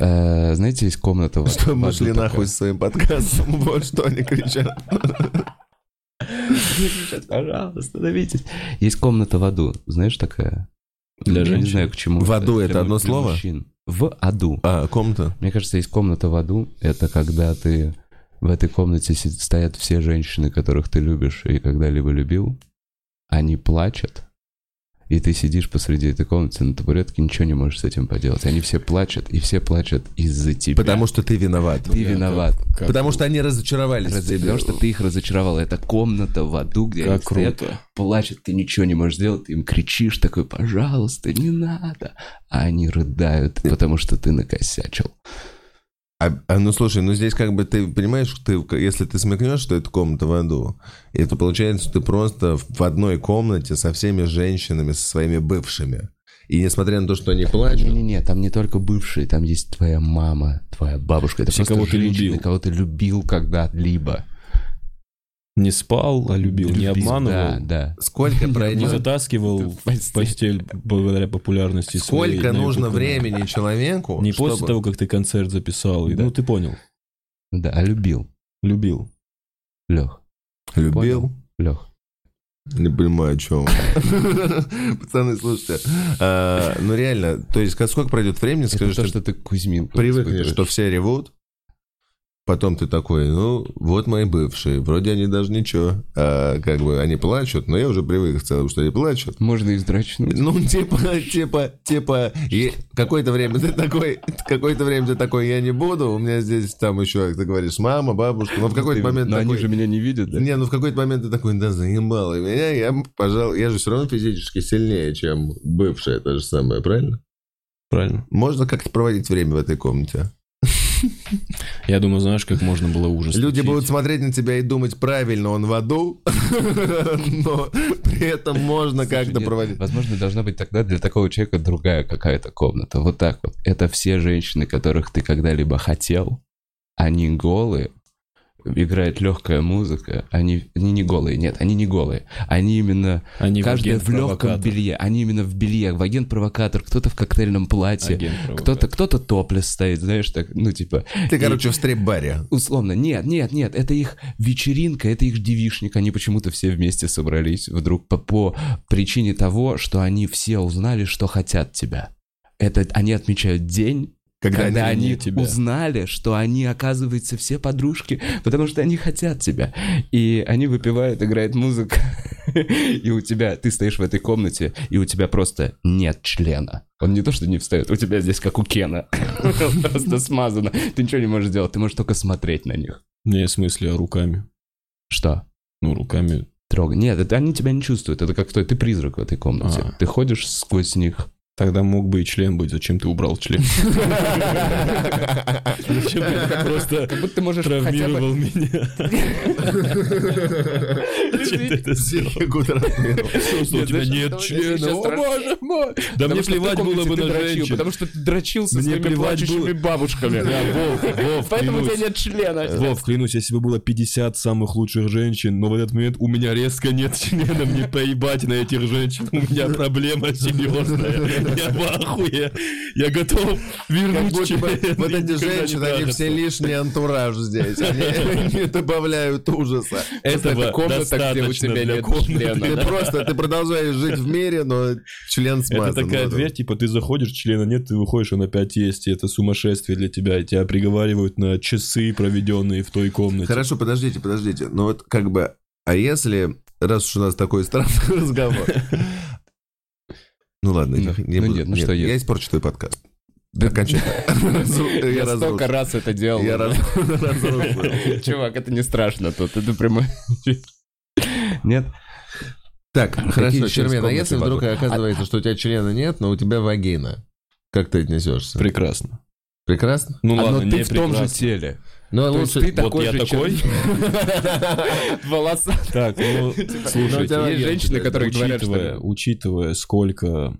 э, знаете, есть комната... в- Что мы шли нахуй с своим подкастом, вот что они кричат. Пожалуйста, остановитесь. Есть комната в аду, знаешь, такая? Для Я не женщин? знаю, к чему. В аду это одно слово? В аду. А, комната? Мне кажется, есть комната в аду. Это когда ты в этой комнате стоят все женщины, которых ты любишь и когда-либо любил. Они плачут. И ты сидишь посреди этой комнаты на табуретке, ничего не можешь с этим поделать. Они все плачут, и все плачут из-за тебя. Потому что ты виноват. ты виноват. Как- Потому что они разочаровались Раз-. Потому что ты их разочаровал. Это комната в аду, где они Как стоят, круто. плачут, ты ничего не можешь сделать, ты им кричишь такой, пожалуйста, не надо. А они рыдают, потому что ты накосячил. А, а, ну слушай, ну здесь как бы ты понимаешь, ты, если ты смекнешь, что это комната в аду, это получается, что ты просто в одной комнате со всеми женщинами, со своими бывшими. И несмотря на то, что они плачут, Не-не-не, там не только бывшие, там есть твоя мама, твоя бабушка. Это Все, просто кого ты любил. кого ты любил когда-либо. Не спал, а любил, не обманывал, Да, да. сколько не пройдет, затаскивал в постель. благодаря популярности сколько нужно времени человеку, Не после того, как ты концерт записал. и- Да. Ну, ты понял. Да, а любил. Любил. Лех, любил. Лех. Не понимаю, о чем. Пацаны, слушайте. а, Ну реально, то есть как- сколько пройдет времени, то, что ты Кузьминку привыкнешь, что все ревут, потом ты такой, ну, вот мои бывшие, вроде они даже ничего, а, как бы они плачут, но я уже привык к целому, что они плачут. Можно их вздрачнуть. Ну, типа, типа, типа, и какое-то время ты такой, какое-то время ты такой, я не буду, у меня здесь там еще, ты говоришь, мама, бабушка, но в какой-то момент Но такой... они же меня не видят, да? Не, ну в какой-то момент ты такой, да заебало меня, я, пожалуй, я же все равно физически сильнее, чем бывшая, это же самое, правильно? Правильно. Можно как-то проводить время в этой комнате. Я думаю, знаешь, как можно было ужас. Люди будут смотреть на тебя и думать, правильно он в аду, но при этом можно как-то проводить. Возможно, должна быть тогда для такого человека другая какая-то комната. Вот так вот. Это все женщины, которых ты когда-либо хотел. Они голые. Играет легкая музыка. Они, они не голые, нет, они не голые. Они именно Они в каждый в легком агент-провокатор. белье. Они именно в белье, в агент-провокатор. Кто-то в коктейльном платье. Кто-то, кто-то топлес стоит, знаешь, так, ну, типа... Ты, и- короче, в стрип-баре. Условно, нет, нет, нет, это их вечеринка, это их девишник, они почему-то все вместе собрались вдруг по, по причине того, что они все узнали, что хотят тебя. Это они отмечают день, Когда когда, они тебя. узнали, что они, оказывается, все подружки, потому что они хотят тебя. И они выпивают, играет музыка, и у тебя, ты стоишь в этой комнате, и у тебя просто нет члена. Он не то, что не встает, у тебя здесь как у Кена. Просто смазано. Ты ничего не можешь делать, ты можешь только смотреть на них. Не, в смысле, а руками. Что? Ну, руками. Трогай. Нет, это они тебя не чувствуют. Это как кто ты призрак в этой комнате. А. Ты ходишь сквозь них. Тогда мог бы и член быть. Зачем ты убрал член? Зачем ты просто Как будто можешь травмировал меня? Зачем ты это сделал? Что, у тебя нет члена? О, боже мой! Да мне плевать было бы на женщин. Потому что ты дрочил со Мне своими плевать плачущими бабушками. Да, Вов, Вов, Поэтому у тебя нет члена. Вов, клянусь, если бы было 50 самых лучших женщин, но в этот момент у меня резко нет члена, мне поебать на этих женщин, у меня проблема серьезная, я в ахуе, я готов Как вернуть будто бы член. вот эти женщины, они все лишний антураж здесь. Они не добавляют ужаса. Это комната, где у тебя нет члена. Ты просто, ты продолжаешь жить в мире, но член смазан. Это такая дверь, типа ты заходишь, члена нет, ты выходишь, он опять есть, и это сумасшествие для тебя, и тебя приговаривают на часы, проведенные в той комнате. Хорошо, подождите, подождите. Ну вот как бы А если, раз уж у нас такой странный разговор... Ну ладно, Ну, не ну буду. нет, ну что Я испорчу твой подкаст. Окончательно. Я столько раз это делал. Я. Чувак, это не страшно тут, это прямой. Нет? Так, хорошо, Чермен, а если вдруг оказывается, что у тебя члена нет, но у тебя вагина, как ты отнесешься? Прекрасно. Прекрасно? Ну А, ладно, но ты не в том же теле. Ну, То лучше... ты Вот такой я же такой? Волоса. Так, ну, Ну, слушайте, есть женщины, которые говорят, что... учитывая, сколько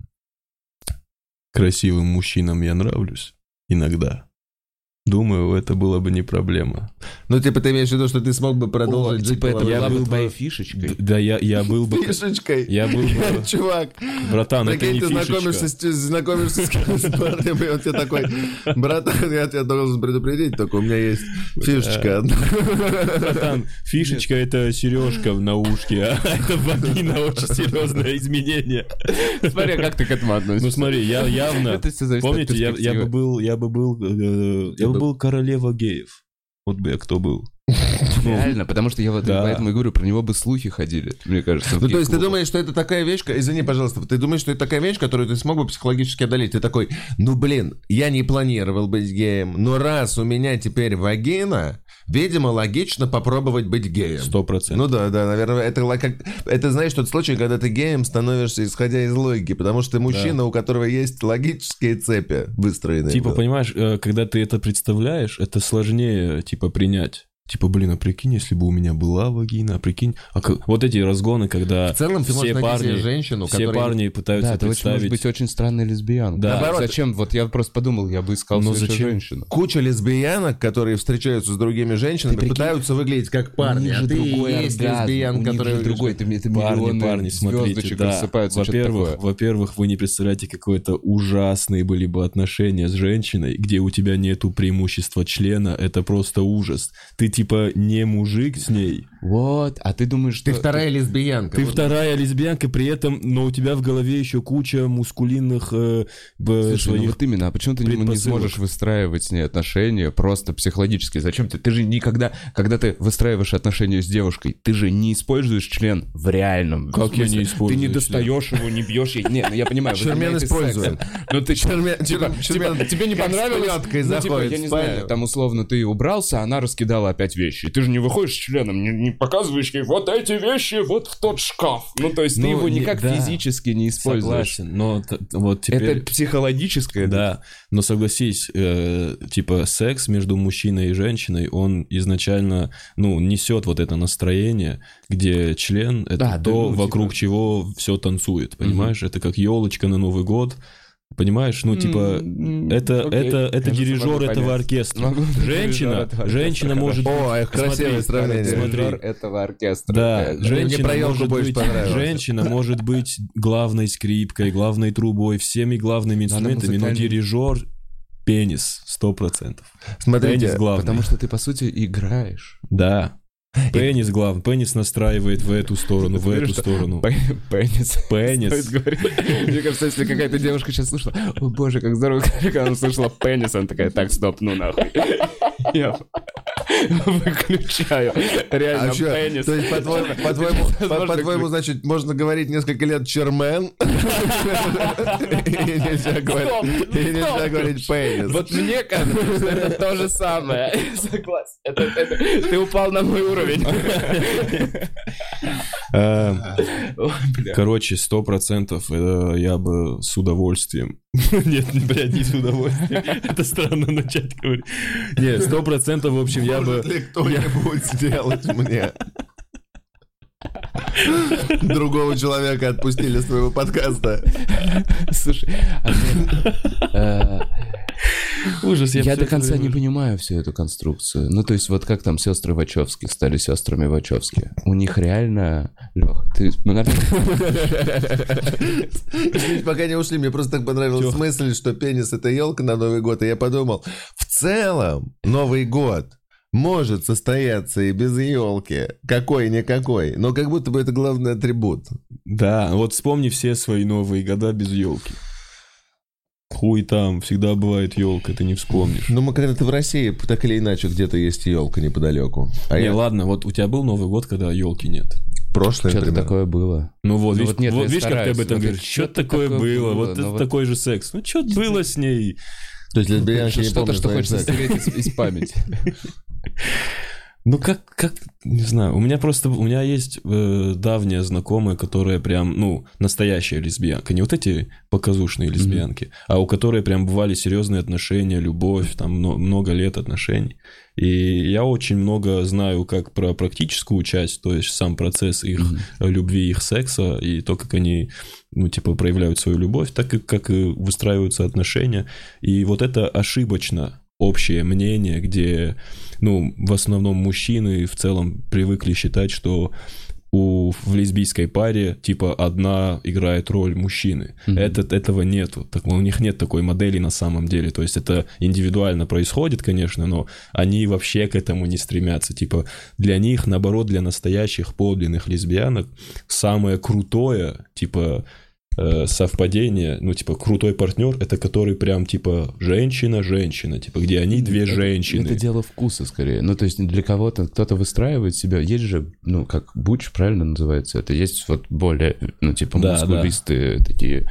красивым мужчинам я нравлюсь иногда, думаю, это было бы не проблема. Ну, типа, ты имеешь в виду, что ты смог бы продолжить жить Типа это была бы был твоей бы- фишечкой. Да, я, я был бы... Фишечкой. Я был бы... Чувак, Братан, это не ты знакомишься с, знакомишься с, парнем, и он тебе такой, братан, я тебя должен предупредить, только у меня есть фишечка одна. Братан, фишечка это сережка в наушке, а это вагина очень серьезное изменение. Смотри, как ты к этому относишься. Ну смотри, я явно... Помните, я, я бы был, я бы был, э, был королева геев. Вот бы я кто был. Реально, потому что я вот Да. поэтому и говорю, про него бы слухи ходили, мне кажется. Ну, то есть ты думаешь, что это такая вещь, извини, пожалуйста, ты думаешь, что это такая вещь, которую ты смог бы психологически одолеть? Ты такой, ну, блин, я не планировал быть геем, но раз у меня теперь вагина, видимо, логично попробовать быть геем. Сто процентов. Ну да, да, наверное, это, как, это знаешь тот случай, когда ты геем становишься, исходя из логики, потому что ты мужчина, у которого есть логические цепи выстроенные. Типа, Да. понимаешь, э, когда ты это представляешь, это сложнее, типа, принять. Типа, блин, а прикинь, если бы у меня была вагина, а прикинь... А как- Вот эти разгоны, когда В целом ты можешь все найти парни, себе женщину, все которая... парни пытаются Да, ты очень, может представить... быть, очень странная лесбиянка. Да. Наоборот. Зачем? Вот я просто подумал, я бы искал Но себе зачем? женщину. Куча лесбиянок, которые встречаются с другими женщинами, прикинь, пытаются выглядеть как парни, а ты другой есть оргазм, лесбиян, который... же другой, ты, это Парни, парни, смотрите, да. рассыпаются, Во-первых, во-первых, вы не представляете, какое-то ужасные были бы отношения с женщиной, где у тебя нету преимущества члена, это просто ужас. Ты типа не мужик с ней, Вот, а ты думаешь, что... Ты вторая лесбиянка. ты Вот. вторая лесбиянка, при этом, но у тебя в голове еще куча мускулинных э, б- Слушай, ну своих вот именно, а почему ты не, сможешь выстраивать с ней отношения просто психологически? Зачем ты? Ты же никогда, когда ты выстраиваешь отношения с девушкой, ты же не используешь член в реальном Как я не использую Ты не член? достаешь его, не бьешь ей. Не, ну я понимаю, Чермен сексом. Но ты Чермен- типа, чермен- типа, тебе не понравилось? Ну, типа, я в не знаю, там условно ты убрался, а она раскидала опять вещи. И ты же не выходишь с членом, не, не показываешь ей вот эти вещи вот в тот шкаф. Ну, то есть ты Ну, его не- никак да. физически не используешь. Согласен, но вот теперь... Это психологическое. Да, но согласись, э, типа секс между мужчиной и женщиной, он изначально, ну, несет вот это настроение, где член это Да, да, то, ну, вокруг типа- чего все танцует, понимаешь? Это как елочка на Новый год, понимаешь? Ну, типа, это, окей. это, это Кажется, дирижер этого оркестра. Могу Женщина, этого женщина может быть... О, эх, красивое Смотри, сравнение. смотри. Дирижер этого оркестра. Да, женщина, может быть, женщина может быть главной скрипкой, главной трубой, всеми главными инструментами, но дирижер пенис, сто процентов. Смотрите, Пенис главный. Потому что ты, по сути, играешь. Да. Пенис главный. Пенис настраивает в эту сторону, в эту сторону. Пенис. Пенис. Мне кажется, если какая-то девушка сейчас слышала, о боже, как здорово, как она услышала пенис, она такая, так, стоп, ну нахуй. Я выключаю. Реально, А пенис. то есть, по-твоему, по-твоему, по- по-твоему, значит, можно говорить несколько лет чермен, и нельзя говорить- и нельзя говорить пенис. Вот мне кажется, что это то же самое. Согласен. Это, это- ты упал на мой уровень. Э. Короче, сто процентов э, я бы с удовольствием. Нет, блядь, не с удовольствием. Это странно начать говорить. Нет, сто процентов, в общем, я бы... Может ли кто-нибудь сделать мне? Другого человека отпустили с твоего подкаста. Слушай, а э, Ужас, я всё до конца не понимаю всю эту конструкцию. Ну, то есть, вот как там сестры Вачовски стали сестрами Вачовски? У них реально... Лех, ты... Извините, пока не ушли, мне просто так понравилась мысль, что пенис это елка на Новый год, и я подумал, в целом Новый год может состояться и без елки, какой-никакой, но как будто бы это главный атрибут. Да, вот вспомни все свои новые года без елки. Хуй там, всегда бывает елка, ты не вспомнишь. Ну, мы когда-то в России, так или иначе, где-то есть елка неподалеку. А не, я ладно, вот у тебя был Новый год, когда елки нет. прошлое, Что-то такое было. Ну вот, Ну видишь, вот нет, вот я видишь, как ты об этом Вот говоришь. что Что такое такое было? было? Вот Ну это вот- такой же секс. Ну что было с ней? То есть лесбиянки не Что-то, что хочется стереть из, из памяти. Ну как, как, не знаю, у меня просто, у меня есть э, давняя знакомая, которая прям, ну, настоящая лесбиянка, не вот эти показушные лесбиянки, а у которой прям бывали серьезные отношения, любовь, там мно- много лет отношений. И я очень много знаю как про практическую часть, то есть сам процесс их любви, их секса, и то, как они, ну, типа, проявляют свою любовь, так и как и выстраиваются отношения. И вот это ошибочно общее мнение, где, ну, в основном мужчины в целом привыкли считать, что у, в лесбийской паре, типа, одна играет роль мужчины. Этот, этого нету. Так, у них нет такой модели на самом деле. То есть это индивидуально происходит, конечно, но они вообще к этому не стремятся. Типа, для них, наоборот, для настоящих подлинных лесбиянок самое крутое, типа, э, совпадение, ну, типа, крутой партнер, это который прям, типа, женщина-женщина, типа, где они две Это- женщины. Это дело вкуса скорее. Ну, то есть для кого-то кто-то выстраивает себя. Есть же, ну, как буч, правильно называется? Это есть вот более, ну, типа, Да, мускулистые такие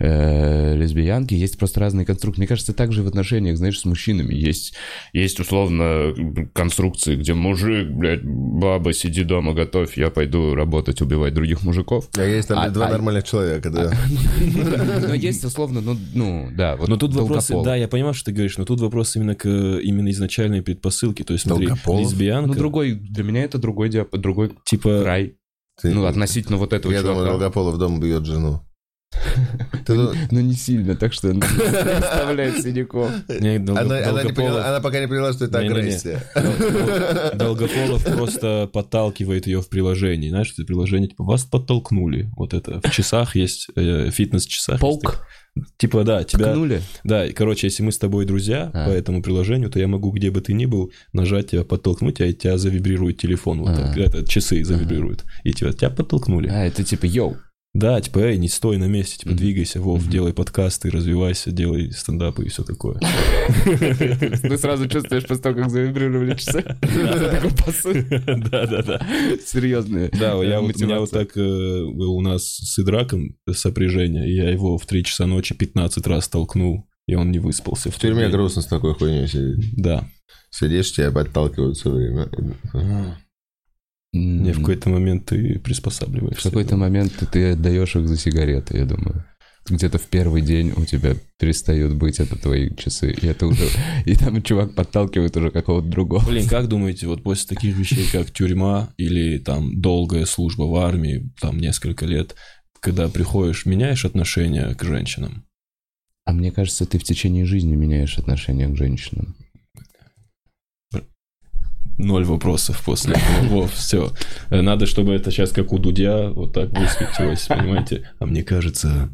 э, лесбиянки. Есть просто разные конструкции. Мне кажется, так же в отношениях, знаешь, с мужчинами. Есть, есть условно конструкции, где мужик, блядь, баба, сиди дома, готовь, я пойду работать, убивать других мужиков. А есть там А- два а- нормальных человека, да. Но есть условно, ну, ну да, вот Но тут вопрос, долгополый. да, я понимаю, что ты говоришь, но тут вопрос именно к именно изначальной предпосылке. То есть, смотри, лесбиянка, Ну, другой, для меня это другой диап, другой типа, край. Ты- Ну, относительно вот этого Я думаю, чувака. Долгополов дома бьет жену. Ты ну- не сильно, так что не оставляет синяков. Она, пока не поняла, что это агрессия. Дол- Долгополов просто подталкивает ее в приложении. Знаешь, это приложение, типа, вас подтолкнули. Вот это. В часах есть, э, фитнес-часах. Полк Типа, да, тебя... ткнули. Да, и, короче, если мы с тобой друзья А. по этому приложению, то я могу, где бы ты ни был, нажать тебя, подтолкнуть, а тебя завибрирует телефон. Вот А. так, это, часы завибрируют. И тебя, тебя подтолкнули. А, это типа йоу. Да, типа, эй, не стой на месте, типа, двигайся, Вов, делай подкасты, развивайся, делай стендапы и все такое. Ты сразу чувствуешь после того, как завибрировали часы. Такой посыл. Да-да-да. Серьезные. Да, я, вот- у меня вот так э, у нас с Идраком сопряжение, и я его в 3 часа ночи 15 раз толкнул, и он не выспался. В тюрьме грустно с такой хуйней сидеть. Да. Сидишь, тебя подталкивают все время. Не, в какой-то момент ты приспосабливаешься. В какой-то момент ты- ты отдаешь их за сигареты, я думаю. Где-то в первый день у тебя перестают быть это твои часы, и это уже... И там чувак подталкивает уже какого-то другого. Блин, как думаете, вот после таких вещей, как тюрьма или там долгая служба в армии, там несколько лет, когда приходишь, меняешь отношение к женщинам? А мне кажется, ты в течение жизни меняешь отношение к женщинам. Ноль вопросов после этого. Во, все. Надо, чтобы это сейчас как у Дудя вот так высветилось, понимаете? А мне кажется,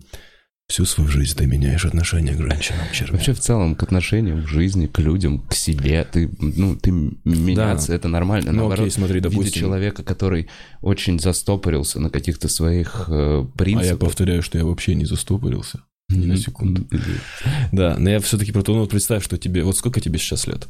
всю свою жизнь ты меняешь отношение к женщинам, Червяк. Вообще в целом к отношениям, к жизни, к людям, к себе. Ты, ну, ты меняться, это нормально. Ну, Наоборот, окей, смотри, видя допустим- человека, который очень застопорился на каких-то своих э, А я принципах. повторяю, что я вообще не застопорился. ни на секунду. Да, но я все-таки про то, ну, представь, что тебе... Вот сколько тебе сейчас лет?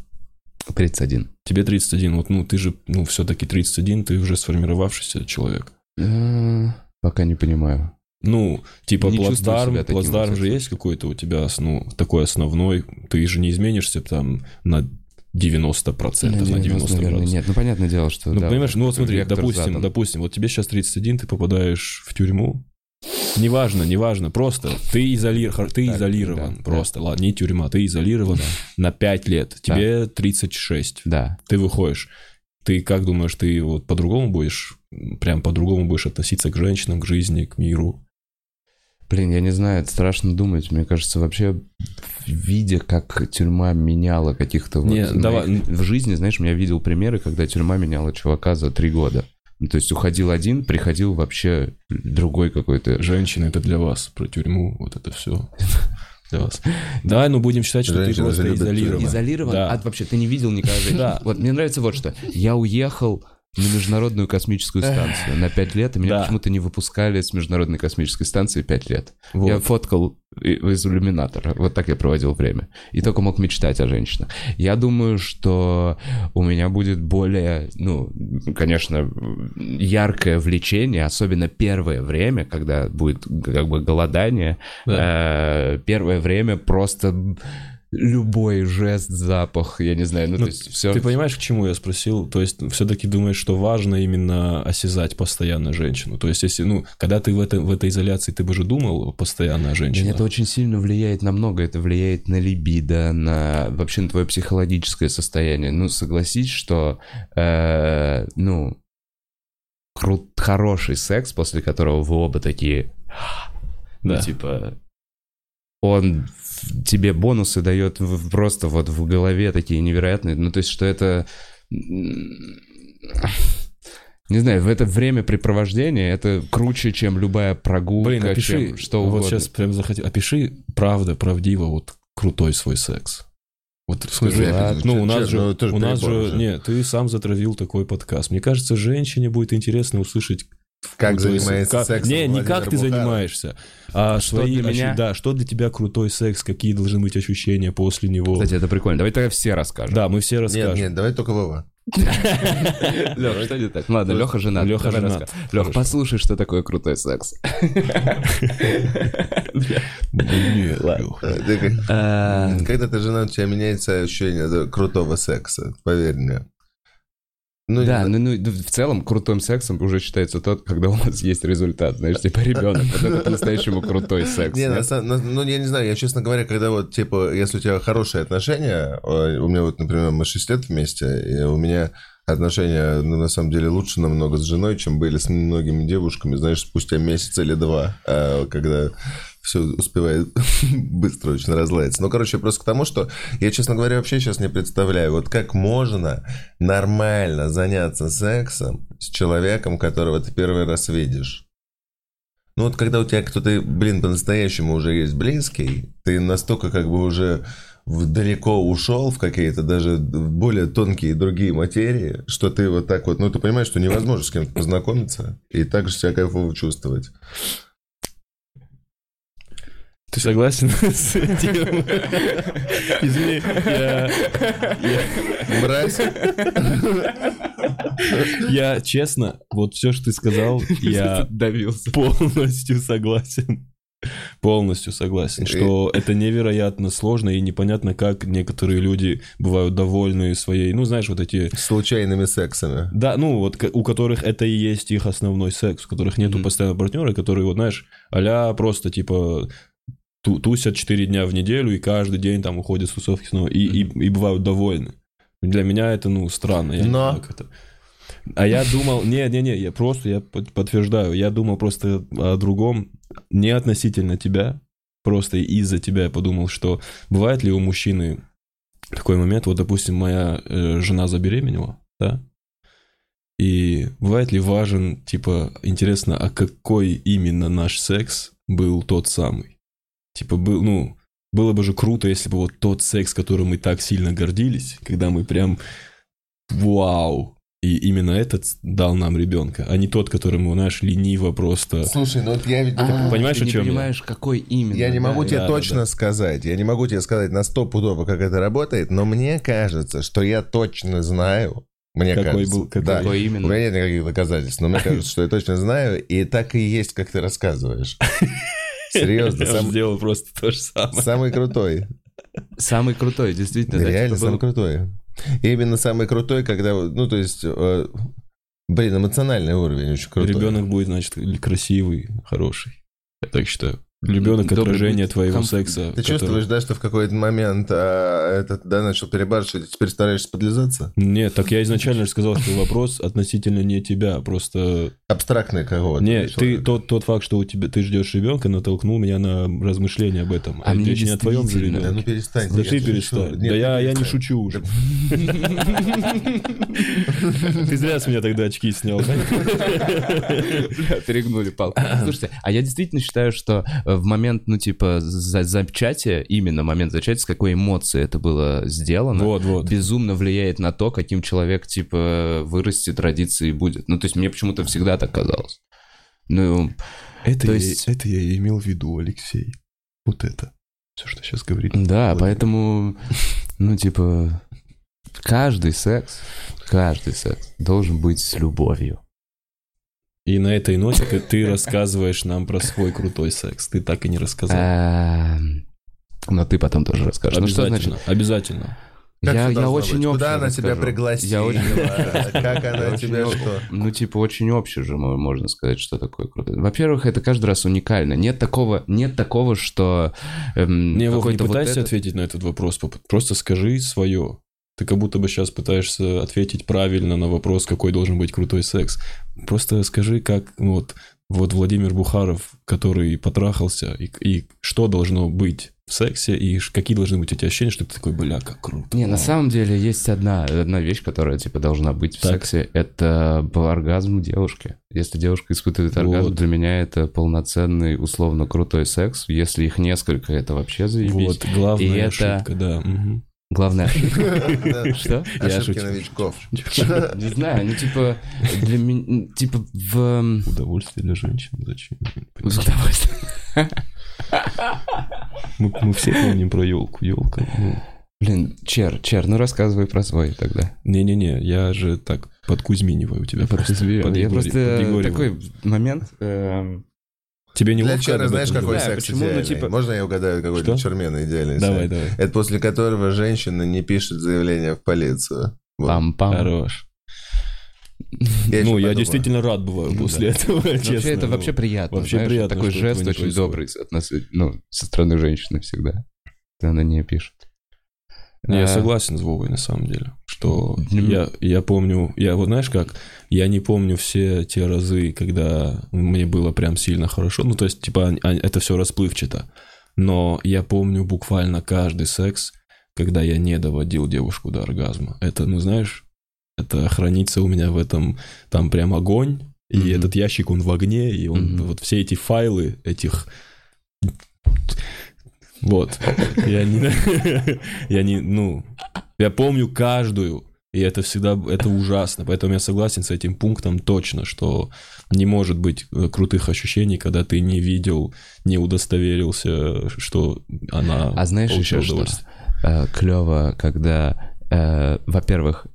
31. Тебе 31, вот, ну, ты же, ну, все-таки 31, ты уже сформировавшийся человек. Э, Пока не понимаю. Ну, типа Не плацдарм, плацдарм же есть какой-то у тебя, ну, такой основной, ты же не изменишься там на 90%, на 90, 90, наверное, нет. Ну, понятное дело, что... Ну, да, понимаешь, ну вот смотри, допустим, задан. допустим, вот тебе сейчас 31, ты попадаешь в тюрьму. Неважно, неважно, просто ты, изоли... ты Так, изолирован, да, просто, ладно, не тюрьма, ты изолирован на 5 лет, тебе 36, Да. ты выходишь. Ты как думаешь, ты вот по-другому будешь, прям по-другому будешь относиться к женщинам, к жизни, к миру? Блин, я не знаю, это страшно думать. Мне кажется, вообще, видя, как тюрьма меняла каких-то... вот Не, давай. В жизни, знаешь, я видел примеры, когда тюрьма меняла чувака за три года. Ну, то есть уходил один, приходил вообще другой какой-то... Женщины это для вас, про тюрьму, вот это все для вас. Давай, ну будем считать, что ты просто изолирован. Изолирован? Да. А вообще ты не видел никогда? Да. Вот мне нравится вот что. Я уехал на Международную космическую станцию на 5 лет, и меня Да. почему-то не выпускали с Международной космической станции 5 лет. Вот. Я фоткал из иллюминатора. Вот так я проводил время. И только мог мечтать о женщинах. Я думаю, что у меня будет более, ну, конечно, яркое влечение, особенно первое время, когда будет как бы голодание. Э, Первое время просто любой жест, запах, я не знаю, ну, Ну, то есть все... Ты понимаешь, к чему я спросил? То есть все-таки думаешь, что важно именно осязать постоянно женщину? То есть если, ну, когда ты в, это, в этой изоляции, ты бы же думал постоянно о женщине? Это очень сильно влияет на много. Это влияет на либидо, на вообще на твое психологическое состояние. Ну, согласись, что, э, ну, крут, хороший секс, после которого вы оба такие, ну, Да. типа, он тебе бонусы дает просто вот в голове такие невероятные. Ну, то есть, что это... Не знаю, в это времяпрепровождение это круче, чем любая прогулка, Блин, опиши, чем что вот угодно. сейчас прям захотел, опиши правда, правдиво, вот крутой свой секс. Вот скажи, Ладно, ну у нас же, у нас же, нет, ты сам затравил такой подкаст. Мне кажется, женщине будет интересно услышать Как крутой занимается секс. Как- сексом Не, не Владимир как ты Бухаров. занимаешься, а Что свои, для меня? да, что для тебя крутой секс, какие должны быть ощущения после него. Кстати, это прикольно. Давай тогда все расскажем. Да, мы все Нет, расскажем. нет, давай только Вова. Леха, что не так? Ладно, Леха женат. Лёха Давай женат. Хорошо. послушай, что такое крутой секс. Нет. Э, А, Когда ты жена, у тебя меняется ощущение крутого секса, поверь мне. Ну, Да, не- ну, ну, в целом крутым сексом уже считается тот, когда у вас есть результат. Знаешь, типа ребенок. Вот это по-настоящему крутой секс. Не, на на- ну, я не знаю, я, честно говоря, когда вот, типа, если у тебя хорошие отношения, у меня вот, например, мы 6 лет вместе, и у меня отношения, ну, на самом деле, лучше намного с женой, чем были с многими девушками, знаешь, спустя месяц или два, а, когда все успевает быстро очень разладиться. Ну, короче, просто к тому, что я, честно говоря, вообще сейчас не представляю, вот как можно нормально заняться сексом с человеком, которого ты первый раз видишь. Ну вот когда у тебя кто-то, блин, по-настоящему уже есть близкий, ты настолько как бы уже далеко ушел в какие-то даже более тонкие другие материи, что ты вот так вот, ну ты понимаешь, что невозможно с кем-то познакомиться и так же себя кайфово чувствовать. Ты согласен с этим? Извини, я, Мразь. я, честно, вот все, что ты сказал, я Давился. полностью согласен. Полностью согласен, что это невероятно сложно и непонятно, как некоторые люди бывают довольны своей, ну, знаешь, вот эти... Случайными сексами. Да, ну, вот у которых это и есть их основной секс, у которых нету Мгм. постоянного партнера, которые, вот, знаешь, а просто, типа, тусят 4 дня в неделю и каждый день там уходят с тусовки снова, и, и, и бывают довольны. Для меня это, ну, странно. Я не Но- знаю, как это. А я думал, не-не-не, я просто, я под- подтверждаю, я думал просто о другом, не относительно тебя, просто из-за тебя я подумал, что бывает ли у мужчины такой момент, вот, допустим, моя э, жена забеременела, да, и бывает ли важен, типа, интересно, а какой именно наш секс был тот самый? Типа, был, ну, было бы же круто, если бы вот тот секс, которым мы так сильно гордились, когда мы прям вау, и именно этот дал нам ребенка, а не тот, которым, ну, знаешь, лениво просто... Слушай, ну вот я ведь... А, понимаешь, ты о не чем я? понимаешь, какой именно. Я не могу да. тебе да, точно да. сказать, я не могу тебе сказать на стопудово, как это работает, но мне кажется, что я точно знаю, мне Какой кажется, был- какой? да, Какой у именно? меня нет никаких доказательств, но мне кажется, что я точно знаю, и так и есть, как ты рассказываешь. Серьезно, Я сам- сделал просто то же самое. самый крутой. Самый крутой, действительно. да, Реально самый был- крутой. И именно самый крутой, когда, ну, то есть, э, блин, эмоциональный уровень очень крутой. Ребенок будет, значит, красивый, хороший. Я так считаю. Ребенок Добрый отражение будет, твоего комф- секса. Ты который- чувствуешь, да, что в какой-то момент а, этот, да, начал перебарщивать, и теперь стараешься подлизаться? Нет, так я изначально же сказал, что вопрос относительно не тебя, просто абстрактный кого-то. Не, ты, тот, тот факт, что у тебя ты ждешь ребенка, натолкнул меня на размышления об этом. А мне речь не о твоем же действительно- Да ну ребенке. перестань. Да ты перестань. Нет, Да я, я не шучу уже. Ты зря с меня тогда очки снял. Перегнули палку. Слушайте, а я действительно считаю, что э, в момент, ну, типа, за- зачатия, именно момент зачатия, с какой эмоцией это было сделано, Вот, вот. безумно влияет на то, каким человек, типа, вырастет, родится и будет. Ну, то есть мне почему-то всегда так казалось. Ну, Это, То я, есть- это я и имел в виду, Алексей. Вот это. Все, что сейчас говорит. да, Владимир. поэтому, ну, типа, каждый секс, каждый секс должен быть с любовью. И на этой ноте ты, рассказываешь нам про свой крутой секс. Ты так и не рассказал. Эм, Но ты потом тоже расскажешь. Ну, что обязательно, значит? обязательно. Как Я, я очень быть? общий Куда она тебя расскажу. пригласила? Я очень... Как она тебя что? Ну, типа, очень общий же, мо- можно сказать, что такое круто. Во-первых, это каждый раз уникально. Нет такого, нет такого, что эм, Не, Вов, не пытайся ответить на этот вопрос. поп- Просто скажи свое. Ты как будто бы сейчас пытаешься ответить правильно на вопрос, какой должен быть крутой секс. Просто скажи, как ну, вот, вот Владимир Бухаров, который потрахался, и, и что должно быть в сексе, и какие должны быть эти ощущения, что ты такой, бля, как круто. Не, на Вау». самом деле есть одна, одна вещь, которая, типа, должна быть в Так. сексе. Это оргазм девушки. Если девушка испытывает оргазм, Вот. для меня это полноценный, условно, крутой секс. Если их несколько, это вообще заебись. Вот, главная И это- ошибка, да. мгм. Главное... Что? Я шучу. новичков. Не знаю, ну, типа, для меня... Типа, в... Удовольствие для женщин, зачем? удовольствие. Мы, все помним про елку. Елка. Ну, Блин, Чер, Чер, ну рассказывай про свой тогда. не-не-не, я же так подкузьминиваю тебя просто. Я подъегори- просто такой момент... Тебе не Для Чера знаешь, какой Да, секс почему? Ну, идеальный? типа- Можно я угадаю, какой для Что? Чермена идеальный Давай, секс? давай. Это после которого женщина не пишет заявление в полицию. Вот. Пам-пам. Хорош. Я ну, я подумаю. действительно рад бываю Ну после да. этого, честно. Вообще, это ну. вообще приятно. вообще знаешь, приятно, Такой жест очень происходит. добрый от нас, ну, со стороны женщины всегда. Она не пишет. Не, Я А, согласен с Вовой, на самом деле. Что я, я помню, я вот знаешь как, я не помню все те разы, когда мне было прям сильно хорошо. Ну, то есть, типа, это все расплывчато. Но я помню буквально каждый секс, когда я не доводил девушку до оргазма. Это, ну, знаешь, это хранится у меня в этом, там прям огонь, и Мгм. этот ящик, он в огне, и он, Мгм. вот все эти файлы этих... Вот. Я не... Я не, ну... Я помню каждую, и это всегда, это ужасно. Поэтому я согласен с этим пунктом точно, что не может быть э, крутых ощущений, когда ты не видел, не удостоверился, что она А знаешь еще что? удовольствие. клево, когда, э, во-первых,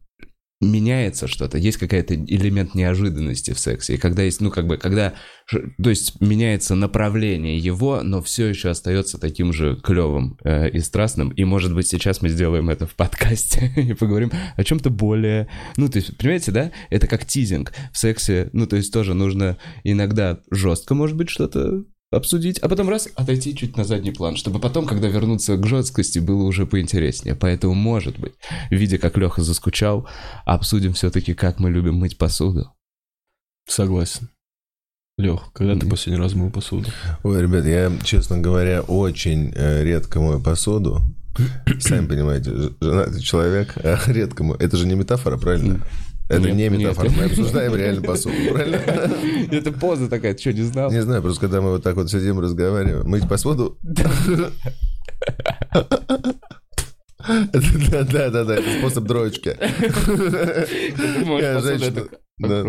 меняется что-то, есть какой-то элемент неожиданности в сексе, и когда есть, ну, как бы, когда, то есть меняется направление его, но все еще остается таким же клевым э, и страстным, и, может быть, сейчас мы сделаем это в подкасте и поговорим о чем-то более, ну, то есть, понимаете, да, это как тизинг. В сексе, ну, то есть тоже нужно иногда жестко, может быть, что-то обсудить, а потом раз, отойти чуть на задний план, чтобы потом, когда вернуться к жесткости, было уже поинтереснее. Поэтому, может быть, видя, как Леха заскучал, обсудим все-таки, как мы любим мыть посуду. Согласен. Лех, когда ты последний раз мыл посуду? Ой, ребят, я, честно говоря, очень э, редко мою посуду. Сами понимаете, ж- женатый человек, а редко мою. Это же не метафора, правильно? Это Нет, не нет. метафора. Мы обсуждаем реально посуду, правильно? Это поза такая, ты что, не знал? Не знаю, просто когда мы вот так вот сидим, разговариваем, мыть посуду... Да, да, да, да, это способ. Да.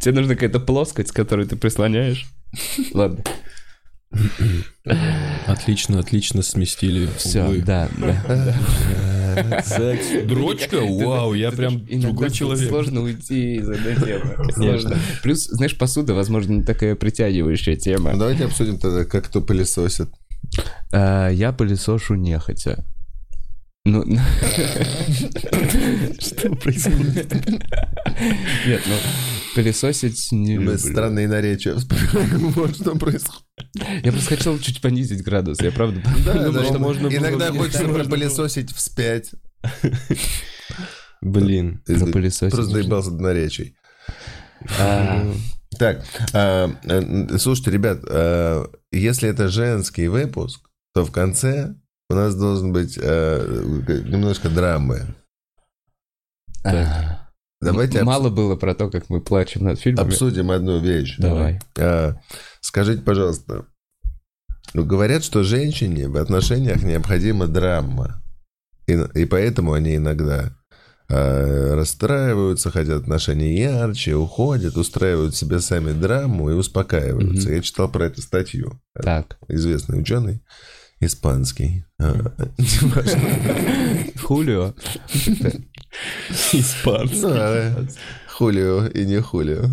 Тебе нужна какая-то плоскость, к которой ты прислоняешь. Ладно. Отлично, отлично сместили. Все, да. Секс. Дрочка? Вау, я прям другой человек. Сложно уйти из этой темы. Сложно. Плюс, знаешь, посуда, возможно, не такая притягивающая тема. Ну, Давайте обсудим тогда, как кто пылесосит. А, Я пылесошу нехотя. Ну, Что происходит? нет, ну, пылесосить не Мы люблю. странные наречия вспоминаем. Вот что происходит. Я просто хотел чуть понизить градус, я правда Да, думал, да, что можно Иногда хочется так. пропылесосить вспять. Блин. Пропылесосить Просто доебался до наречий. А, Так, а, э, слушайте, ребят, а, если это женский выпуск, то в конце у нас должен быть э, немножко драмы. Давайте обс- Мало было про то, как мы плачем над фильмами. обсудим одну вещь. Давай. А, Скажите, пожалуйста, ну, говорят, что женщине в отношениях необходима драма. И, и поэтому они иногда а, расстраиваются, хотят отношения ярче, уходят, устраивают себе сами драму и успокаиваются. Мгм. Я читал про эту статью. Так. Известный ученый, испанский. А. Хулио. Испанцы. А, Хулио и не Хулио.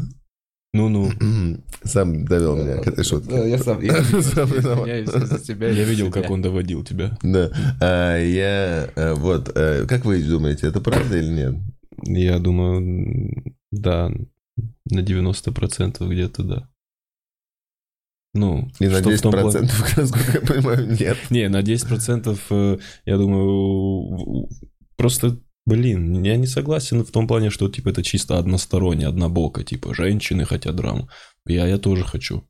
Ну-ну. Сам довел меня к этой шутке. Да, Я сам, я Сам за тебя. Я видел, как он доводил тебя. Да. А, я а, вот. а, Как вы думаете, это правда или нет? Я думаю, да, на 90% где-то да. Ну, И на что в том плане- 10%, насколько я понимаю, нет. Не, на 10% э, я думаю, просто, блин, я не согласен в том плане, что типа это чисто односторонне, однобоко, типа женщины хотят драму. Я, я тоже хочу.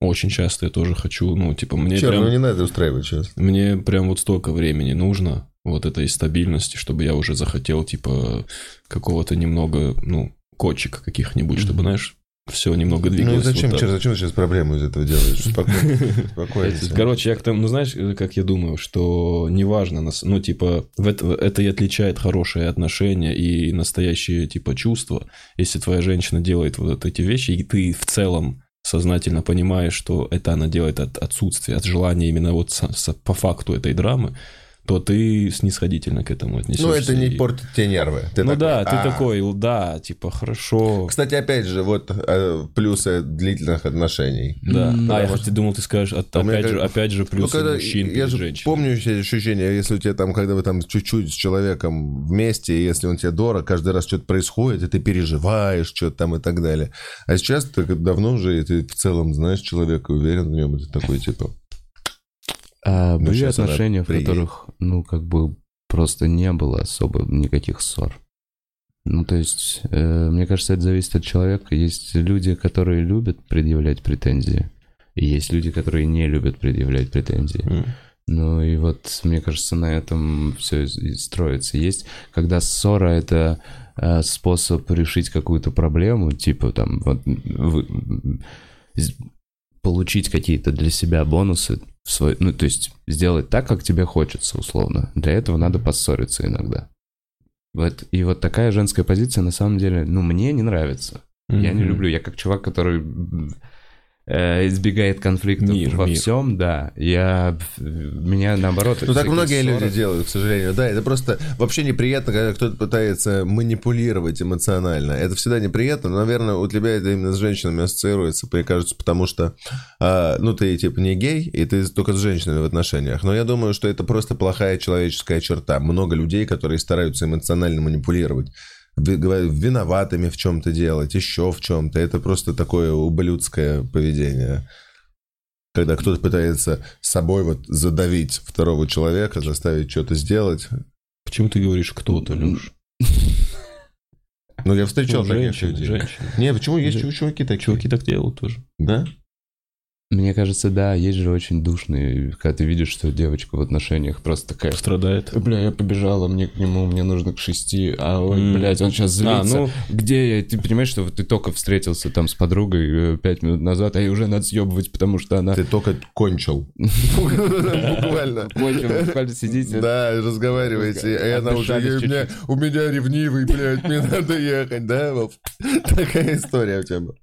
Очень часто я тоже хочу, ну, типа, мне Черт, прям... ну не надо устраивать сейчас. Мне прям вот столько времени нужно, вот этой стабильности, чтобы я уже захотел, типа, какого-то немного, ну, кочек каких-нибудь, чтобы, знаешь, все немного Ну и двигалось. зачем, вот черт, зачем сейчас проблему из этого делаешь? Спокойно. Спокойно. Короче, я к тому, ну знаешь, как я думаю, что неважно, нас- ну типа это, это и отличает хорошие отношения и настоящие типа чувства. Если твоя женщина делает вот эти вещи, и ты в целом сознательно понимаешь, что это она делает от отсутствия, от желания именно вот со- со- по факту этой драмы, то ты снисходительно к этому отнесешься. Ну это не и- портит тебе нервы. Ты Ну такой, да, ты «А». такой, да, типа хорошо. Кстати, опять же, вот э, плюсы длительных отношений. Да. М, а, я хоть думал, ты скажешь, от- У меня опять, же, опять же, Ну, плюсы когда, мужчин я же женщинами. помню все ощущения, если у тебя там, когда вы там чуть-чуть с человеком вместе, и если он тебе дорог, каждый раз что-то происходит, и ты переживаешь что-то там и так далее. А сейчас ты как давно уже, и ты в целом знаешь человека, уверен в нем, и ты такой типа... А Ну, были отношения, в приедет. которых, ну, как бы просто не было особо никаких ссор. Ну, то есть, э, мне кажется, это зависит от человека. Есть люди, которые любят предъявлять претензии, и есть люди, которые не любят предъявлять претензии. М. Ну и вот, мне кажется, на этом все и строится. Есть, когда ссора это э, способ решить какую-то проблему, типа там вот вы- получить какие-то для себя бонусы, в свой, ну то есть сделать так, как тебе хочется, условно. Для этого надо поссориться иногда. Вот, и вот такая женская позиция, на самом деле, ну, мне не нравится. Я не люблю, я как чувак, который избегает конфликтов Мир, во мир. всем, да. Я, меня наоборот... Ну, так многие ссоры- люди делают, к сожалению. Да, это просто вообще неприятно, когда кто-то пытается манипулировать эмоционально. Это всегда неприятно, но, наверное, у тебя это именно с женщинами ассоциируется, мне кажется, потому что, а, ну, ты, типа, не гей, и ты только с женщинами в отношениях. Но я думаю, что это просто плохая человеческая черта. Много людей, которые стараются эмоционально манипулировать. Виноватыми в чем-то делать, еще в чем-то. Это просто такое ублюдское поведение. Когда кто-то пытается собой вот задавить второго человека, заставить что-то сделать. Почему ты говоришь кто-то, Леш? Ну, я встречал таких людей. женщины. Не, почему есть чуваки такие? Чуваки так делают тоже. Да? Мне кажется, да, есть же очень душные, когда ты видишь, что девочка в отношениях просто такая... Страдает. Бля, я побежала, мне к нему, мне нужно к шести, а ой, М. блядь, он сейчас А, злится. ну, Где я? Ты понимаешь, что вот ты только встретился там с подругой э, пять минут назад, а ей уже надо съебывать, потому что она... Ты только кончил. Буквально. Кончил, буквально сидите. Да, разговариваете, и она уже, Отдышались «Ей, у меня, ревнивый, блядь, мне надо ехать, да? Такая история у тебя была.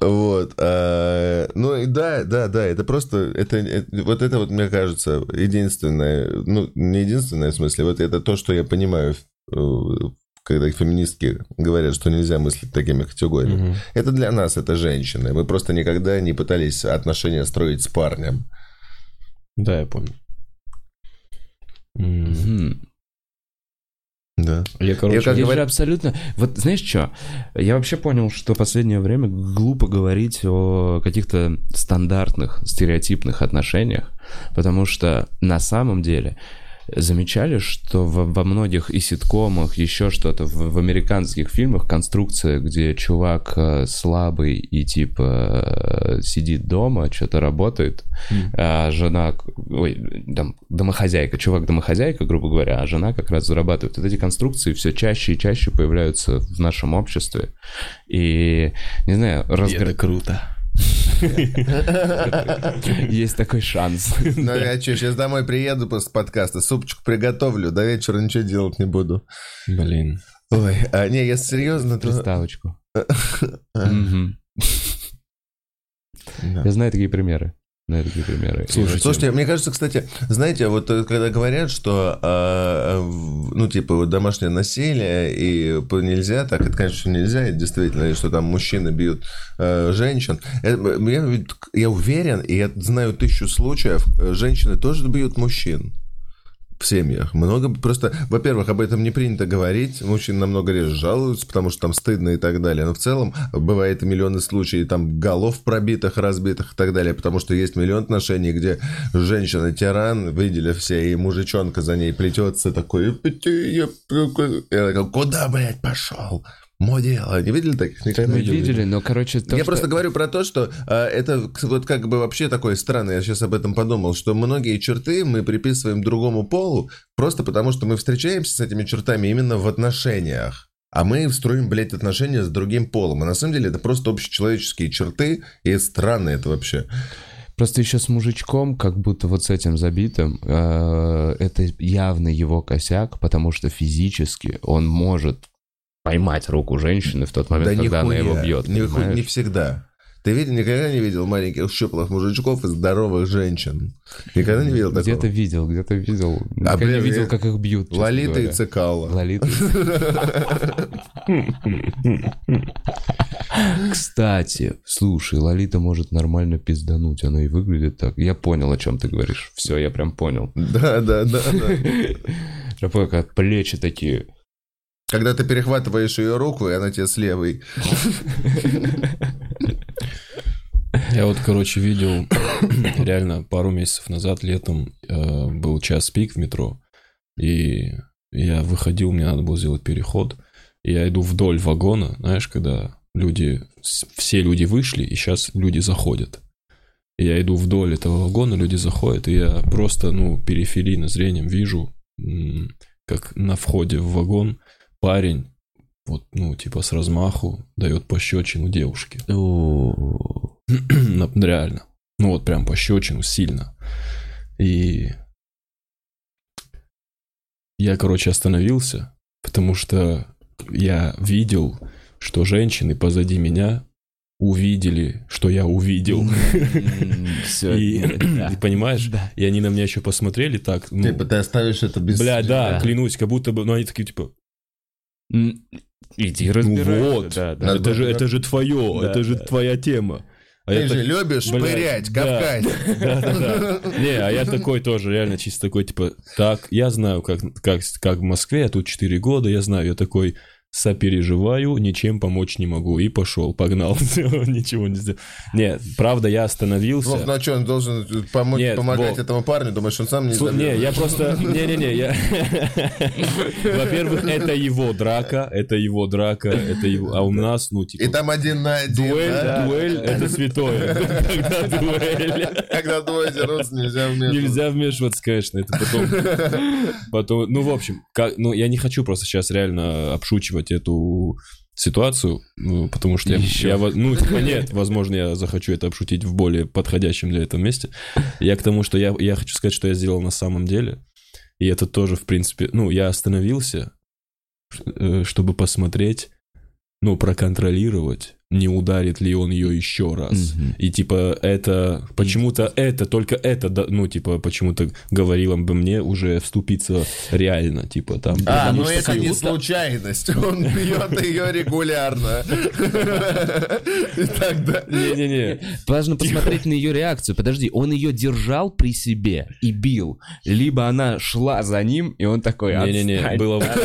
Вот. а, ну и да, да, да, это просто, это, это- вот это вот, мне кажется, единственное, ну, не единственное в смысле, вот это то, что я понимаю, э, когда феминистки говорят, что нельзя мыслить такими категориями. мгм. Это для нас, это женщины. Мы просто никогда не пытались отношения строить с парнем. Да, я понял. М. Да. Я, короче, как Я же абсолютно... Вот знаешь что? Я вообще понял, что в последнее время глупо говорить о каких-то стандартных, стереотипных отношениях, потому что на самом деле замечали, что во, во многих и ситкомах, еще что-то, в, в американских фильмах конструкция, где чувак э, слабый и типа э, сидит дома, что-то работает, а жена, ой, там, домохозяйка, чувак домохозяйка, грубо говоря, а жена как раз зарабатывает. Вот эти конструкции все чаще и чаще появляются в нашем обществе. И, не знаю, разгр... круто. есть такой шанс. Ну я что, сейчас домой приеду после подкаста, супчик приготовлю, до вечера ничего делать не буду. Блин. Ой, а не, если серьезно, то... Приставочку. Я знаю такие примеры. Знаю такие примеры. Слушайте, Слушайте, мне кажется, кстати, знаете, вот э, когда говорят, что, а, в- ну, типа, вот домашнее насилие и нельзя, так это, конечно, нельзя, и действительно, что там мужчины бьют э, женщин. Это, я, я уверен, и я знаю тысячу случаев, э, женщины тоже бьют мужчин. В семьях. Много просто, во-первых, об этом не принято говорить. Мужчины намного реже жалуются, потому что там стыдно и так далее. Но в целом бывает миллионы случаев там голов пробитых, разбитых и так далее, потому что есть миллион отношений, где женщина тиран, видели все, и мужичонка за ней плетется такой, я такой, куда, блядь, пошел? Мое дело. Не видели таких? Никогда Мы не видели, но, короче, то, я что- просто говорю про то, что а, это вот как бы вообще такое странное, я сейчас об этом подумал, что многие черты мы приписываем другому полу просто потому, что мы встречаемся с этими чертами именно в отношениях. А мы строим, блядь, отношения с другим полом. А на самом деле это просто общечеловеческие черты, и странно это вообще. Просто еще с мужичком, как будто вот с этим забитым, э, это явно его косяк, потому что физически он может поймать руку женщины в тот момент, да когда она его бьет. Не, понимаешь? не всегда. Ты видел, никогда не видел маленьких щуплых мужичков и здоровых женщин? Никогда не видел такого? Где-то видел, где-то видел. А, Никогда не блин, видел, я- как их бьют. Лолита и. Цикала. Лолита. Кстати, слушай, Лолита может нормально пиздануть, она и выглядит так. Я понял, о чем ты говоришь. Все, я прям понял. Да, да, да, да. Я понял, как плечи такие. Когда ты перехватываешь ее руку, и она тебе с левой. Я вот, короче, видел реально пару месяцев назад летом э, был час пик в метро, и я выходил, мне надо было сделать переход, и я иду вдоль вагона, знаешь, когда люди, все люди вышли, и сейчас люди заходят. И я иду вдоль этого вагона, люди заходят, и я просто, ну, периферийно зрением вижу, как на входе в вагон парень, вот, ну, типа с размаху дает пощечину девушке. Реально. Ну вот прям пощечину сильно. И я, короче, остановился, потому что я видел, что женщины позади меня увидели, что я увидел. Все. И, и понимаешь, и они на меня еще посмотрели так, ну, Типа ты оставишь это без... бля, да, да. клянусь, как будто бы, ну они такие типа, Иди ну разбирайся. вот, Да, да. Надо это же, это же твое, Да, это же да. твоя тема. А Ты я же так- любишь Блядь, пырять, да. Кавказь. Да-да-да. Не, а я такой тоже, реально чисто такой, типа, так, я знаю, как, как, как в Москве, я тут 4 года, я знаю, я такой, сопереживаю, ничем помочь не могу. И пошел, погнал, ничего не сделал. Нет, правда, я остановился. Ну а что, он должен помочь, Нет, помогать этому парню? Думаешь, он сам не забьет? Не, я просто... Не-не-не, я... Во-первых, это его драка, это его драка, это его... А у нас, ну, типа... И там один на один, Дуэль, да? дуэль, это святое. Когда дуэль. Когда двое дерутся, нельзя вмешиваться. Нельзя вмешиваться, конечно, это потом... потом ну, в общем, как, ну, я не хочу просто сейчас реально обшучивать эту ситуацию, ну, потому что я, я ну, типа, нет, возможно, я захочу это обшутить в более подходящем для этого месте. Я к тому, что я, я хочу сказать, что я сделал на самом деле, и это тоже, в принципе, ну, я остановился, э, чтобы посмотреть, ну, проконтролировать, не ударит ли он ее еще раз. Мгм. И типа это почему-то это только это да, ну типа почему-то говорило бы мне уже вступиться реально типа там. А, ну это не случайность. Он бьет ее регулярно. Не-не-не. Важно посмотреть на ее реакцию. Подожди, он ее держал при себе и бил. Либо она шла за ним, и он такой... Не-не-не, было вот-.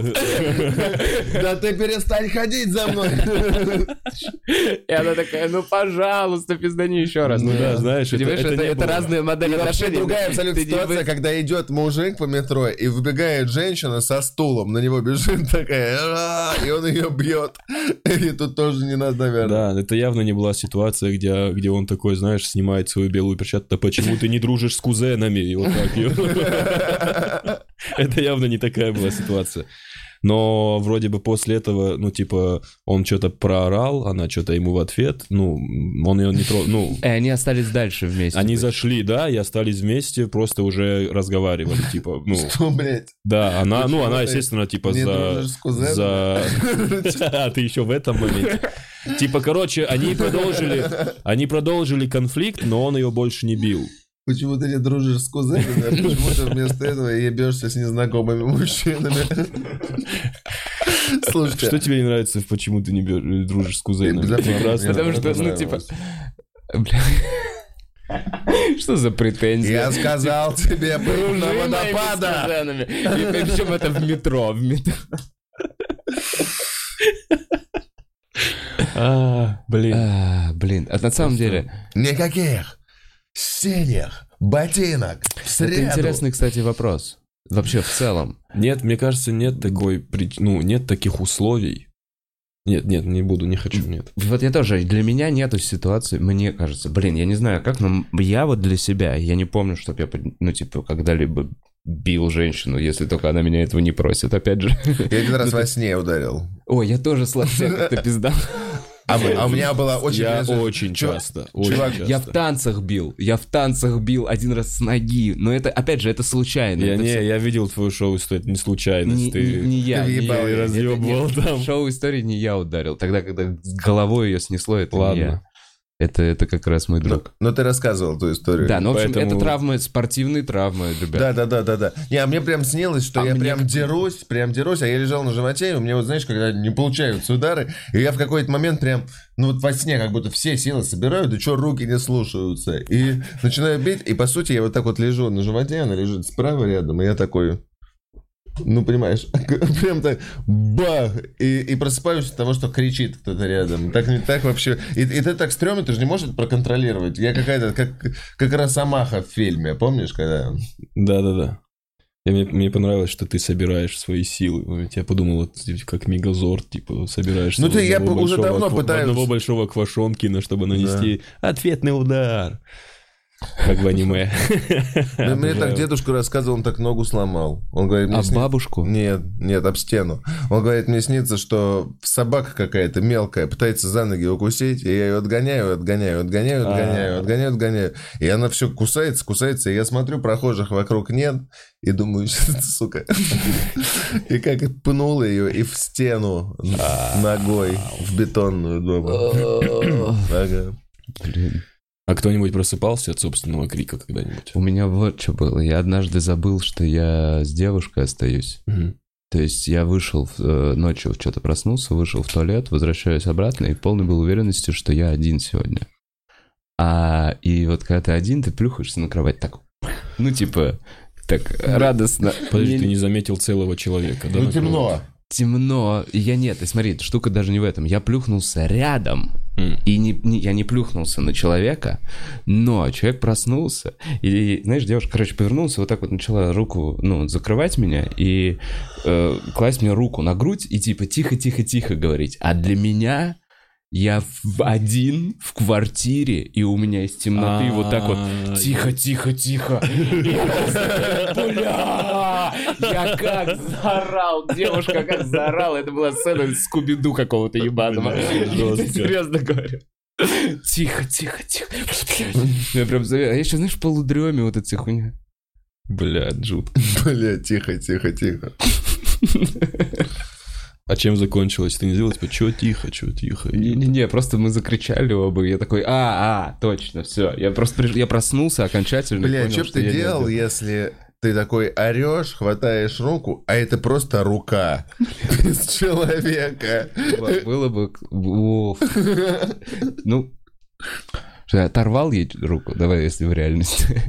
Да ты перестань перестань ходить за мной. И она такая, ну, пожалуйста, пиздани еще раз. Ну да, знаешь, это, разные модели отношений. другая абсолютно ситуация, когда идет мужик по метро, и выбегает женщина со стулом, на него бежит такая, и он ее бьет. И тут тоже не надо, наверное. Да, это явно не была ситуация, где, где он такой, знаешь, снимает свою белую перчатку, да почему ты не дружишь с кузенами? И вот так. Это явно не такая была ситуация. Но вроде бы после этого, ну, типа, он что-то проорал, она что-то ему в ответ, ну, он ее не трогал, ну, И они остались дальше вместе. они есть- зашли, да, и остались вместе, просто уже разговаривали, типа, ну, Что, блядь? да, она, ну, она, естественно, типа, за... За... А, ты еще в этом моменте. Типа, короче, они продолжили, они продолжили конфликт, но он ее больше не бил. Почему ты не дружишь с кузенами, а почему ты вместо этого ебешься с незнакомыми мужчинами? Слушайте, Что тебе не нравится, почему ты не дружишь с кузенами? Потому что, ну, типа... Бля. Что за претензии? я сказал тебе быть Дружи на водопада. И причем это в метро, в метро. А, блин. А, Блин, а на самом деле, Никаких синих ботинок в это среду. интересный, кстати, вопрос. Вообще, в целом. Нет, мне кажется, нет такой, ну, нет таких условий. Нет, нет, не буду, не хочу, нет. Вот я тоже, для меня нету ситуации, мне кажется, блин, я не знаю как, но я вот для себя, я не помню, чтобы я, ну, типа, когда-либо бил женщину, если только она меня этого не просит, опять же. Я один раз во сне ударил. Ой, я тоже сладкий, как ты пизда. А, а у меня была очень... Я интересная- очень Чувак, часто, очень чувак, часто. Я в танцах бил, я в танцах бил один раз с ноги, но это, опять же, это случайно. Я это не, всё- я видел твою шоу, что это не случайность. не, ты... не- не я, ты не я. разъёбывал не- там. Шоу истории не я ударил. Тогда, когда головой ее снесло, это не Ладно. я. Это, это как раз мой Но, друг. но ты рассказывал ту историю. Да, ну, в общем, поэтому- это травмы, спортивные травмы, ребят. Да, да, да, да, да. Не, а мне прям снилось, что А я прям как- дерусь, прям дерусь, а я лежал на животе, и у меня вот, знаешь, когда не получаются удары, и я в какой-то момент прям, ну вот во сне как будто все силы собираю, да что руки не слушаются, и начинаю бить, и по сути я вот так вот лежу на животе, она лежит справа рядом, и я такой... Ну, понимаешь, прям так бах, и, и просыпаюсь от того, что кричит кто-то рядом. Так, так вообще... И, и ты так стрёмно, ты же не можешь проконтролировать. Я какая-то, как, как Росомаха в фильме, помнишь, когда... Да-да-да. И мне, мне понравилось, что ты собираешь свои силы. Я подумал, вот, типа, как Мегазорд, типа, собираешь Ну, ты- я уже давно ква- в пытаюсь. одного большого Квашонкина, чтобы нанести ответный удар. Как в аниме. Мне так дедушка рассказывал, он так ногу сломал. Он говорит, мне А сни- бабушку? Нет, нет, об стену. Он говорит, мне снится, что собака какая-то мелкая пытается за ноги укусить, и я ее отгоняю, отгоняю, отгоняю, отгоняю, А. отгоняю, отгоняю. И она все кусается, кусается, и я смотрю, прохожих вокруг нет, и думаю, сука. И как пнул ее и в стену ногой, в бетонную дома. Ага. Блин. А кто-нибудь просыпался от собственного крика когда-нибудь? У меня вот что было. Я однажды забыл, что я с девушкой остаюсь. Мгм. То есть я вышел в- э, ночью, что-то проснулся, вышел в туалет, возвращаюсь обратно и в полной был уверенности, что я один сегодня. А и вот когда ты один, ты плюхаешься на кровать так, ну типа, так радостно. Подожди, ты не заметил целого человека, да? Ну, темно. кровати? Темно. И я нет, и смотри, штука даже не в этом. Я плюхнулся рядом. М. И не, не- я не плюхнулся на человека, но человек проснулся. И, знаешь, девушка, короче, повернулась, вот так вот начала руку, ну, закрывать меня и э, класть мне руку на грудь и типа тихо-тихо-тихо говорить. А для меня я в- один в квартире, и у меня из темноты вот так вот Тихо, тихо, тихо. Бля! Я как заорал, девушка как заорала. Это была сцена из Скуби-Ду какого-то ебаного. Бля, серьезно говорю. Тихо, тихо, тихо. Я прям, заве- а я еще, знаешь, полудреме вот эта хуйня. Блядь, жутко. Бля, тихо, тихо, тихо. А чем закончилось? Ты не сделал, типа, чё тихо, чё тихо? Не-не-не, просто мы закричали оба, и я такой, а, а, точно, все. Я просто приш- я проснулся окончательно. Бля, понял, что бы что ты делал, если ты такой орешь, хватаешь руку, а это просто рука без человека? Было- бы... Ну, что, я оторвал ей руку? Давай, если в реальности.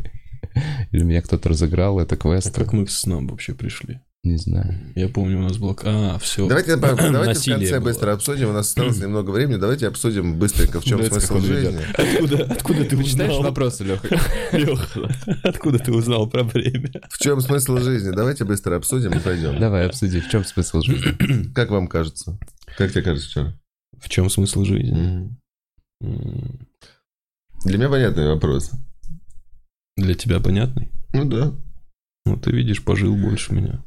Или меня кто-то разыграл, это А квест. как мы к снам вообще пришли? Не знаю. Я помню, у нас был... А, все. Давайте, давайте в конце было. быстро обсудим. У нас осталось немного времени. Давайте обсудим быстренько, в чем смысл жизни. Откуда, откуда ты узнал? вопросы, Леха? Лёха, откуда ты узнал про время? В чем смысл жизни? Давайте быстро обсудим и пойдем. Давай, обсуди, в чем смысл жизни? Как вам кажется? Как тебе кажется вчера? В чем смысл жизни? Для меня понятный вопрос. Для тебя понятный? Ну да. Ну, ты видишь, пожил больше меня.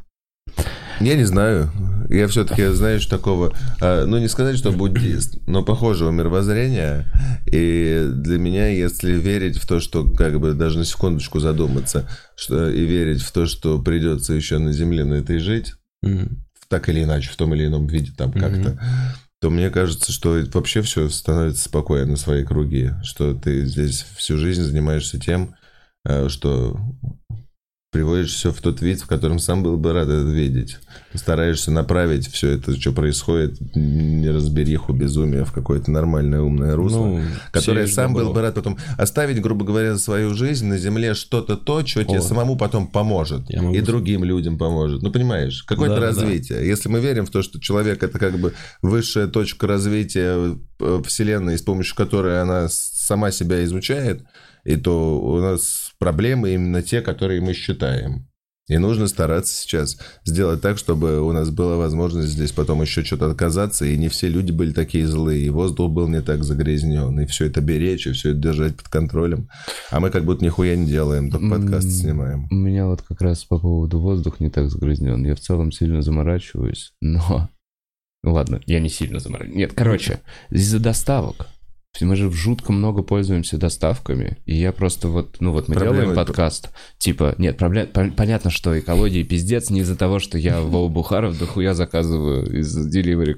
Я не знаю. Я все-таки, знаешь, такого, а, ну не сказать, что буддист, но похожего мировоззрения. И для меня, если верить в то, что, как бы, даже на секундочку задуматься, что, и верить в то, что придется еще на Земле на этой жить, М, так или иначе, в том или ином виде там Мгм. как-то, то мне кажется, что вообще все становится спокойно на свои круги, что ты здесь всю жизнь занимаешься тем, э, что приводишь все в тот вид, в котором сам был бы рад это видеть. Стараешься направить все это, что происходит, неразбериху, безумие в какое-то нормальное умное русло. Ну, Которое сам был бы рад потом оставить, грубо говоря, свою жизнь на земле что-то то, что тебе самому потом поможет. Я могу И другим людям поможет. Ну, понимаешь, какое-то Да, да. развитие. Если мы верим в то, что человек это как бы высшая точка развития э, Вселенной, с помощью которой она сама себя изучает, и то у нас проблемы именно те, которые мы считаем. И нужно стараться сейчас сделать так, чтобы у нас была возможность здесь потом еще что-то отказаться, и не все люди были такие злые, и воздух был не так загрязнен, и все это беречь, и все это держать под контролем. А мы как будто нихуя не делаем, только подкаст снимаем. У меня вот как раз по поводу воздуха не так загрязнен. Я в целом сильно заморачиваюсь, но... Ладно, я не сильно заморачиваюсь. Нет, короче, из-за доставок. Мы же жутко много пользуемся доставками, и я просто вот, ну вот мы Проблема делаем подкаст, типа, нет, проблем, пон- понятно, что экология пиздец не из-за того, что я Вова Бухаров дохуя заказываю из delivery,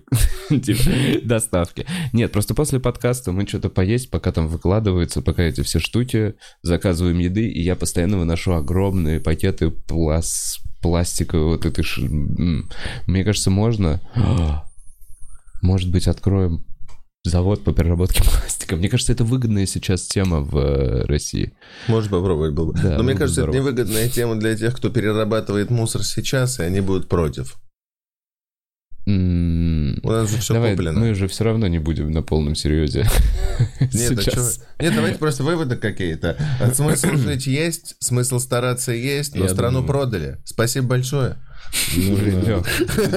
типа, доставки. Нет, просто после подкаста мы что-то поесть, пока там выкладывается, пока эти все штуки, заказываем еды, и я постоянно выношу огромные пакеты плас- пластиковой вот этой... ш-. Мне кажется, можно... Может быть, откроем завод по переработке пластика. Мне кажется, это выгодная сейчас тема в э, России. Может попробовать было бы. Да, Но мне кажется, это здорово. невыгодная тема для тех, кто перерабатывает мусор сейчас, и они будут против. М, У нас же все Давай, куплено. мы же все равно не будем на полном серьезе. Нет, а сейчас. чё? Нет, давайте просто выводы какие-то. А Смысл жить есть, смысл стараться есть, но Я страну думаю. продали. Спасибо большое. Лёх,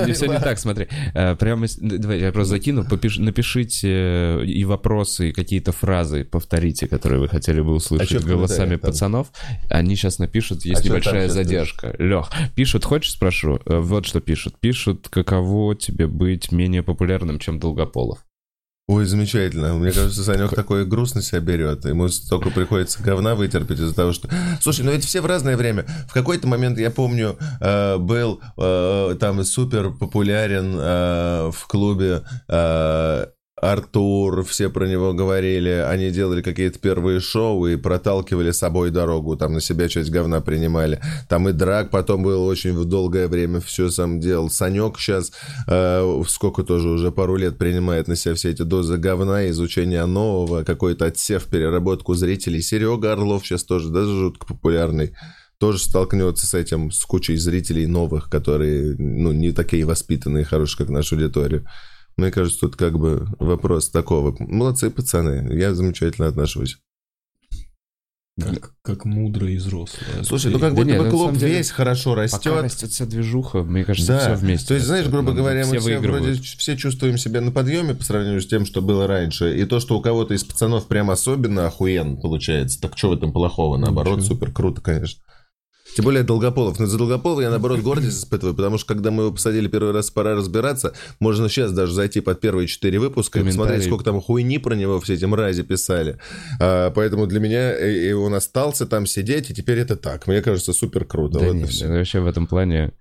не все не так, смотри. Э, Прямо, давай, я просто закину, напишите э, и вопросы, и какие-то фразы повторите, которые вы хотели бы А услышать голосами пацанов. Они сейчас напишут, есть А небольшая задержка. Лех, пишут, хочешь спрошу? Э, Вот что пишут. Пишут, каково тебе быть менее популярным, чем Долгополов. Ой, замечательно. Мне кажется, Санек такой грустно себя берет. Ему столько приходится говна вытерпеть из-за того, что... Слушай, ну ведь все в разное время. В какой-то момент, я помню, э, был э, там супер популярен э, в клубе Артур, все про него говорили, они делали какие-то первые шоу и проталкивали с собой дорогу, там на себя часть говна принимали. Там и драк потом был очень в долгое время все сам делал. Санек сейчас, э, сколько тоже уже пару лет принимает на себя все эти дозы говна, изучение нового, какой-то отсев, переработку зрителей. Серега Орлов сейчас тоже даже жутко популярный тоже столкнется с этим, с кучей зрителей новых, которые, ну, не такие воспитанные, хорошие, как наша аудитория. Мне кажется, тут как бы вопрос такого. Молодцы, пацаны, я замечательно отношусь. Как, как мудро и взросло. Слушай, ну как Да будто нет, бы на клуб деле, весь хорошо Пока растет. растет вся движуха, мне кажется, Да, все вместе. то есть, знаешь, растет. грубо Ну, говоря, мы все вроде все чувствуем себя на подъеме по сравнению с тем, что было раньше. И то, что у кого-то из пацанов прям особенно охуенно получается. Так что в этом плохого? Наоборот, Ничего. супер круто, конечно. Тем более Долгополов. Но за Долгополова я, наоборот, гордость испытываю, потому что, когда мы его посадили первый раз, пора разбираться, можно сейчас даже зайти под первые четыре выпуска и посмотреть, сколько там хуйни про него все эти мрази писали. А, поэтому для меня и, он остался там сидеть, и теперь это так. Мне кажется, супер круто. Да Вот нет, вообще в этом плане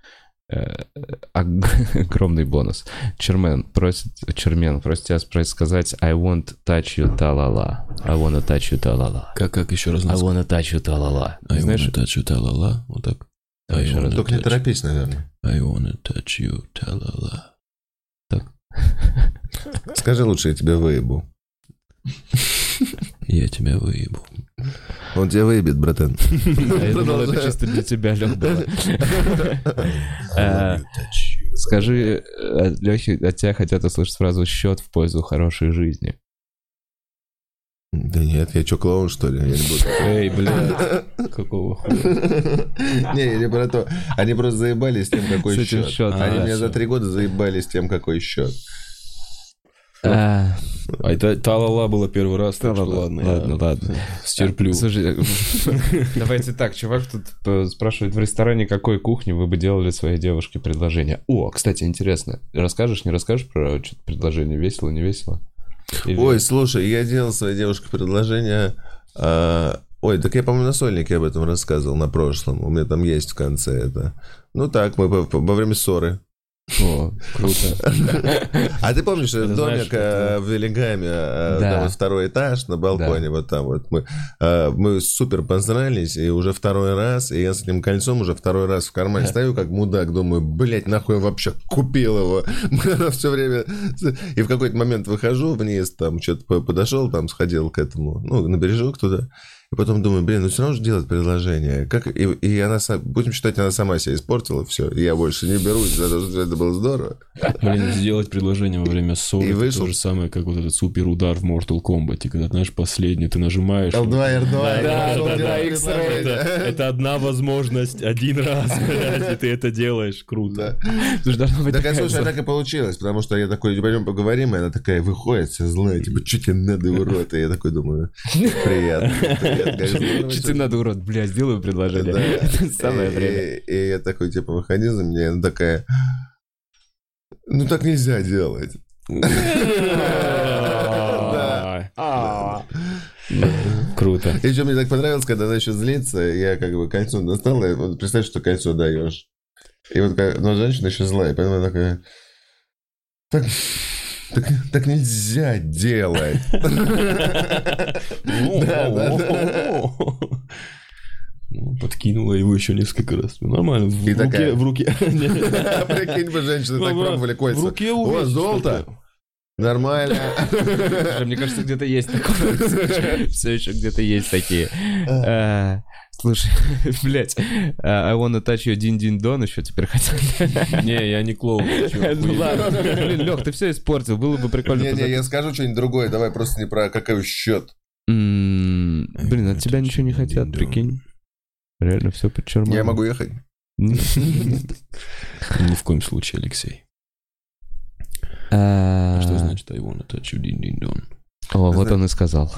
огромный бонус. Чермен просит, Чермен просит тебя сказать I want touch you ta-la-la. I wanna touch you ta-la-la. Как, как еще раз I wanna touch you ta-la-la. I Знаешь, wanna touch you, та-ла-ла. Вот так. I еще раз. Только не touch- торопись, наверное. I wanna touch you, та-ла-ла. Скажи лучше, я тебя выебу. Я тебя выебу. Он тебя выебет, братан. А я думал, это чисто для тебя, Лёх, было. Э, Да. Скажи, Лехи, от тебя хотят услышать фразу «счет в пользу хорошей жизни». Да нет, я что, клоун, что ли? Я не буду. Эй, блядь, какого хуя? Не, не про то. Они просто заебались тем, какой С этим счет. счетом, Они меня за три года заебались тем, какой счет. А, А это та-ла-ла было первый раз, так что Ладно, ладно, ладно, стерплю. Слушай, давайте так, чувак тут э, спрашивает, в ресторане какой кухни вы бы делали своей девушке предложение? О, кстати, интересно, расскажешь, не расскажешь про что-то предложение, весело, не весело? Ой, слушай, я делал своей девушке предложение. Ой, так я, по-моему, на сольнике об этом рассказывал на прошлом. У меня там есть в конце это. Ну так, мы во время ссоры. О, круто. А ты помнишь домик э, в Велигаме, э, там второй этаж на балконе, вот там вот мы, э, мы супер познались, и уже второй раз, и я с этим кольцом уже второй раз в кармане стою, как мудак, думаю, блядь, нахуй вообще купил его. все время... И в какой-то момент выхожу вниз, там что-то подошел, там сходил к этому, ну, на бережок туда, и потом думаю, блин, ну все равно же делать предложение. Как... И, и она, будем считать, она сама себя испортила, все, я больше не берусь за то, что это было здорово. Блин, сделать предложение во время ссоры, И это вышел. то же самое, как вот этот супер удар в Mortal Kombat, когда, знаешь, последний ты нажимаешь... L2, R2, Да, да, да, да, это, это одна возможность, один раз, блядь, и ты это делаешь, круто. Слушай, должна быть Так, слушай, так и получилось, потому что я такой, пойдем поговорим, и она такая выходит, вся злая, типа, что тебе надо, урод? И я такой думаю, приятно. Тебе надо, урод? Блядь, сделаю предложение. Самое И- время. И, я такой, типа, выходи за меня, она такая, ну так нельзя делать. Круто. И что мне так понравилось, когда она еще злится, я как бы кольцо достала, и вот представь, что кольцо даешь. И вот, но женщина еще злая, поэтому она такая, так, так, так нельзя делать. Ну, Подкинула его еще несколько раз. Ну, Нормально. В руке, в руке. Прикинь бы, женщины так Ну, пробовали В кольца. руке О, увидишь, золото. Нормально. Мне кажется, где-то есть такое. Все еще где-то есть такие. А, Слушай, блядь, а, I wanna touch your дин-дин-дон еще теперь хотел. Не, я не клоун. Ну ладно, блин, Лех, ты все испортил, было бы прикольно. Не-не, я скажу что-нибудь другое, давай просто не про какой счет. Блин, от тебя ничего не хотят, прикинь. Реально все под черманом. Я могу ехать. Ни в коем случае, Алексей. А, Что значит I wanna touch you din din don? О, вот он и сказал.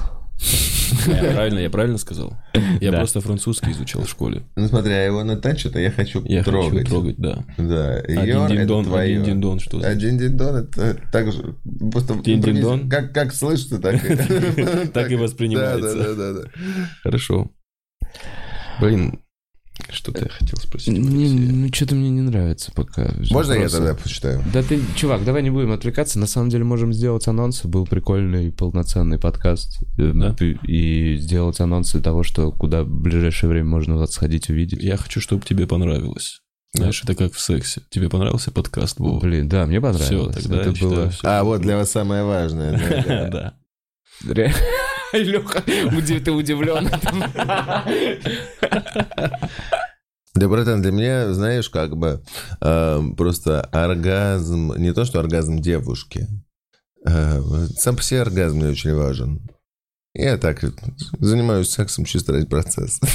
Я правильно, я правильно сказал? Я Да. просто французский изучал в школе. Ну смотри, а его на тач, это я хочу Я трогать. хочу трогать, да. Да. Дин это дон, твое. дин дин дон что А значит? дин-дин-дон это так же. Просто Дин-дин-дон? Как, как слышится, так и... Так и воспринимается. Да, да, да, да. Хорошо. Блин, что-то я хотел спросить. Не, ну, что-то мне не нравится пока. Можно я Вопросы. тогда почитаю? Да ты, чувак, давай не будем отвлекаться. На самом деле можем сделать анонсы. Был прикольный полноценный подкаст. Э, Да? И сделать анонсы того, что куда в ближайшее время можно вот сходить увидеть. Я хочу, чтобы тебе понравилось. Знаешь, это как в сексе. Тебе понравился подкаст, Вова? Блин, да, мне Все, понравилось. тогда Это я считаю, было... всё. А, вот для вас самое важное. да, Леха, ты удивлен. Да, братан, для меня, знаешь, как бы э, просто оргазм, не то, что оргазм девушки, э, сам по себе оргазм мне очень важен. Я так занимаюсь сексом чисто ради процесса.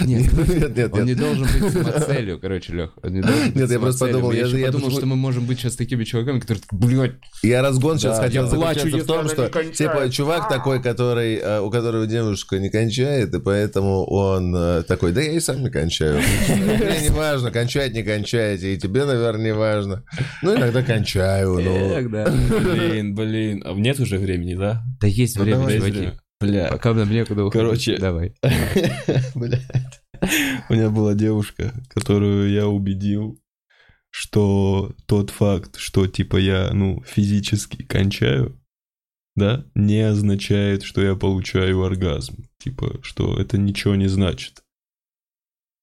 Нет, нет, нет, Он не должен быть самоцелью, короче, Лех. Нет, я просто подумал, я же- подумал, что мы можем быть сейчас такими чуваками, которые, блядь, Я разгон сейчас хотел заключаться в том, что типа чувак такой, который э, у которого девушка не кончает, и поэтому он э, такой, да я и сам не кончаю. Мне не важно, кончать не кончаете, и тебе, наверное, не важно. Ну иногда кончаю, ну. Блин, блин. А нет уже времени, да? Да есть Ну, время, давай, чуваки. Бля. Пока нам некуда уходить. Короче. Давай. Блядь. У меня была девушка, которую я убедил, что тот факт, что типа я, ну, физически кончаю, да, не означает, что я получаю оргазм. Типа, что это ничего не значит.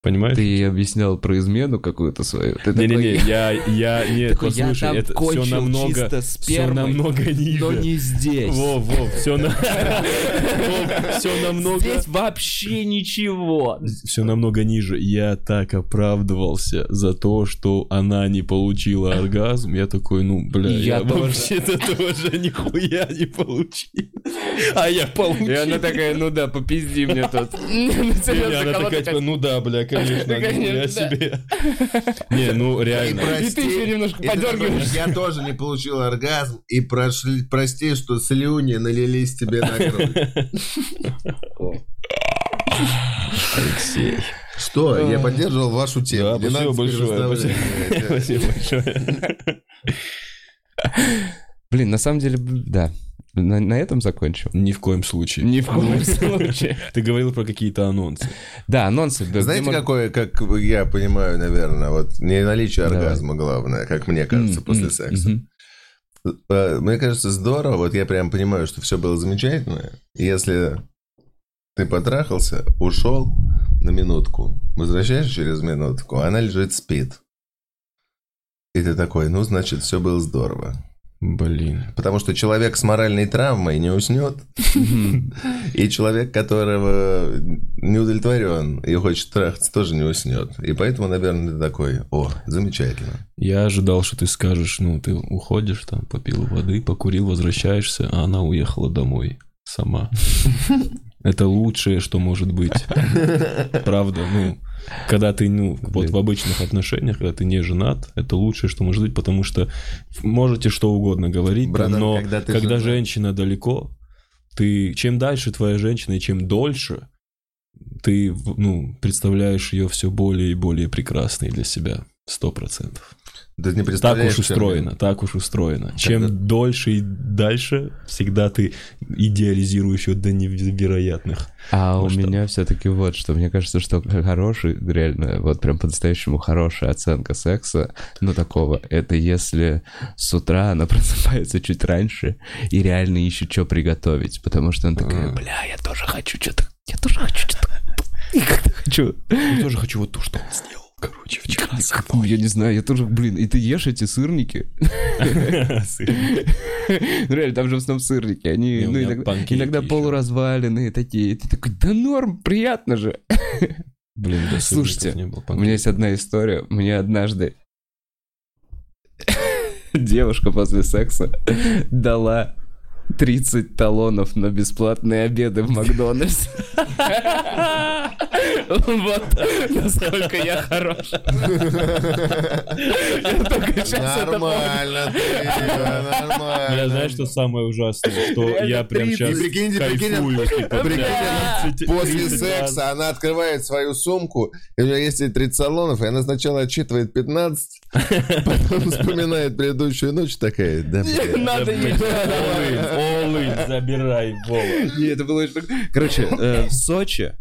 Понимаешь? Ты объяснял про измену какую-то свою. Не-не-не, я, я, нет, такой, я послушай, там это все намного, все намного ниже. но не здесь. Вов, Вов, все, на... все намного... Здесь вообще ничего. Все намного ниже. Я так оправдывался за то, что она не получила оргазм. Я такой, ну, бля, я я, тоже. вообще-то тоже нихуя не получил. А я получил. И она такая, ну да, попизди мне тут. И она такая, типа, ну да, бля, конечно, да. себе. Не, ну реально. И ты еще немножко подергиваешь. Я тоже не получил оргазм, и прости, что слюни налились тебе на грудь. Алексей. Что? Я поддерживал вашу тему. Да, спасибо большое. Спасибо большое. Блин, на самом деле, да. На, на этом закончим. Ни в коем случае. Ни в коем случае. Ты говорил про какие-то анонсы. Да, анонсы. Знаете, какое, как я понимаю, наверное, вот не наличие оргазма главное, как мне кажется, после секса. Э, Мне кажется, здорово. Вот я прям понимаю, что все было замечательно. И Если ты потрахался, ушел на минутку, возвращаешься через минутку, она лежит, спит. И ты такой, ну, значит, все было здорово. Блин. Потому что человек с моральной травмой не уснет. И человек, которого не удовлетворен и хочет трахаться, тоже не уснет. И поэтому, наверное, ты такой, о, замечательно. Я ожидал, что ты скажешь, ну, ты уходишь там, попил воды, покурил, возвращаешься, а она уехала домой сама. Это лучшее, что может быть. Правда, ну, когда ты, ну, вот в обычных отношениях, когда ты не женат, это лучшее, что может быть, потому что можете что угодно говорить, да, Братан, но когда ты когда женщина далеко, ты, чем дальше твоя женщина, и чем дольше, ты, ну, представляешь ее все более и более прекрасной для себя. Сто процентов. Ты не Так уж чем- устроено, так уж устроено. Чем дольше и дальше, всегда ты идеализируешь ее до невероятных. А у масштабов. меня все-таки вот что. Мне кажется, что хороший, реально, вот прям по-настоящему хорошая оценка секса, ну такого, это если с утра она просыпается чуть раньше и реально ищет, что приготовить. Потому что она такая, А. бля, я тоже хочу что-то, я тоже хочу что-то. Я хочу. Я тоже хочу вот то, что он сделал, короче, вчера. Ну, я не знаю, я тоже, блин, и ты ешь эти сырники? Ну, реально, там же в основном сырники. Они ну, иногда, полуразваленные такие. Ты такой, да норм, приятно же. Блин, да, Слушайте. У меня есть одна история. Мне однажды девушка после секса дала 30 талонов на бесплатные обеды в Макдональдс. Вот насколько я хорош. Я. Нормально, ты, нормально. Бля, знаешь, что самое ужасное? Что я прям 30. сейчас И прикиньте, прикиньте, кайфую. типа, прикиньте, бля, 30 После 30 раз. секса она открывает свою сумку, и у нее есть эти 30 салонов, и она сначала отчитывает 15, потом вспоминает предыдущую ночь, такая, да. Надо In, забирай, Вова. Не, это было очень... Короче, э, в Сочи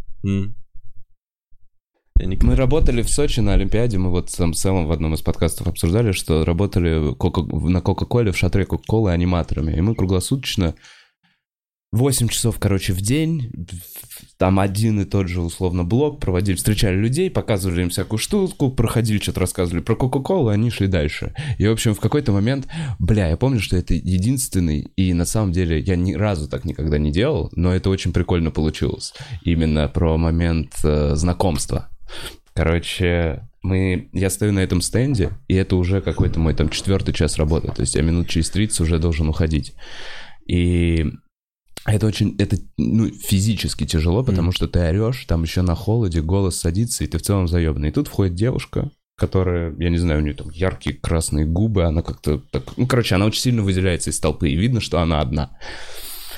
Мы работали в Сочи на Олимпиаде, мы вот в целом в одном из подкастов обсуждали, что работали Кока- на Кока-Коле, в шатре Кока-Колы аниматорами, и мы круглосуточно 8 часов, короче, в день, там один и тот же, условно, блок, проводили, встречали людей, показывали им всякую штуку, проходили, что-то рассказывали про Кока-Колу, они шли дальше. И, в общем, в какой-то момент, бля, я помню, что это единственный, и на самом деле я ни разу так никогда не делал, но это очень прикольно получилось. Именно про момент э, знакомства. Короче, мы, я стою на этом стенде, и это уже какой-то мой там четвертый час работы, то есть я минут через 30 уже должен уходить. И это очень, это ну, физически тяжело, потому что ты орешь, там еще на холоде, голос садится, и ты в целом заебанный. И тут входит девушка, которая, я не знаю, у нее там яркие красные губы, она как-то так, ну, короче, она очень сильно выделяется из толпы, и видно, что она одна.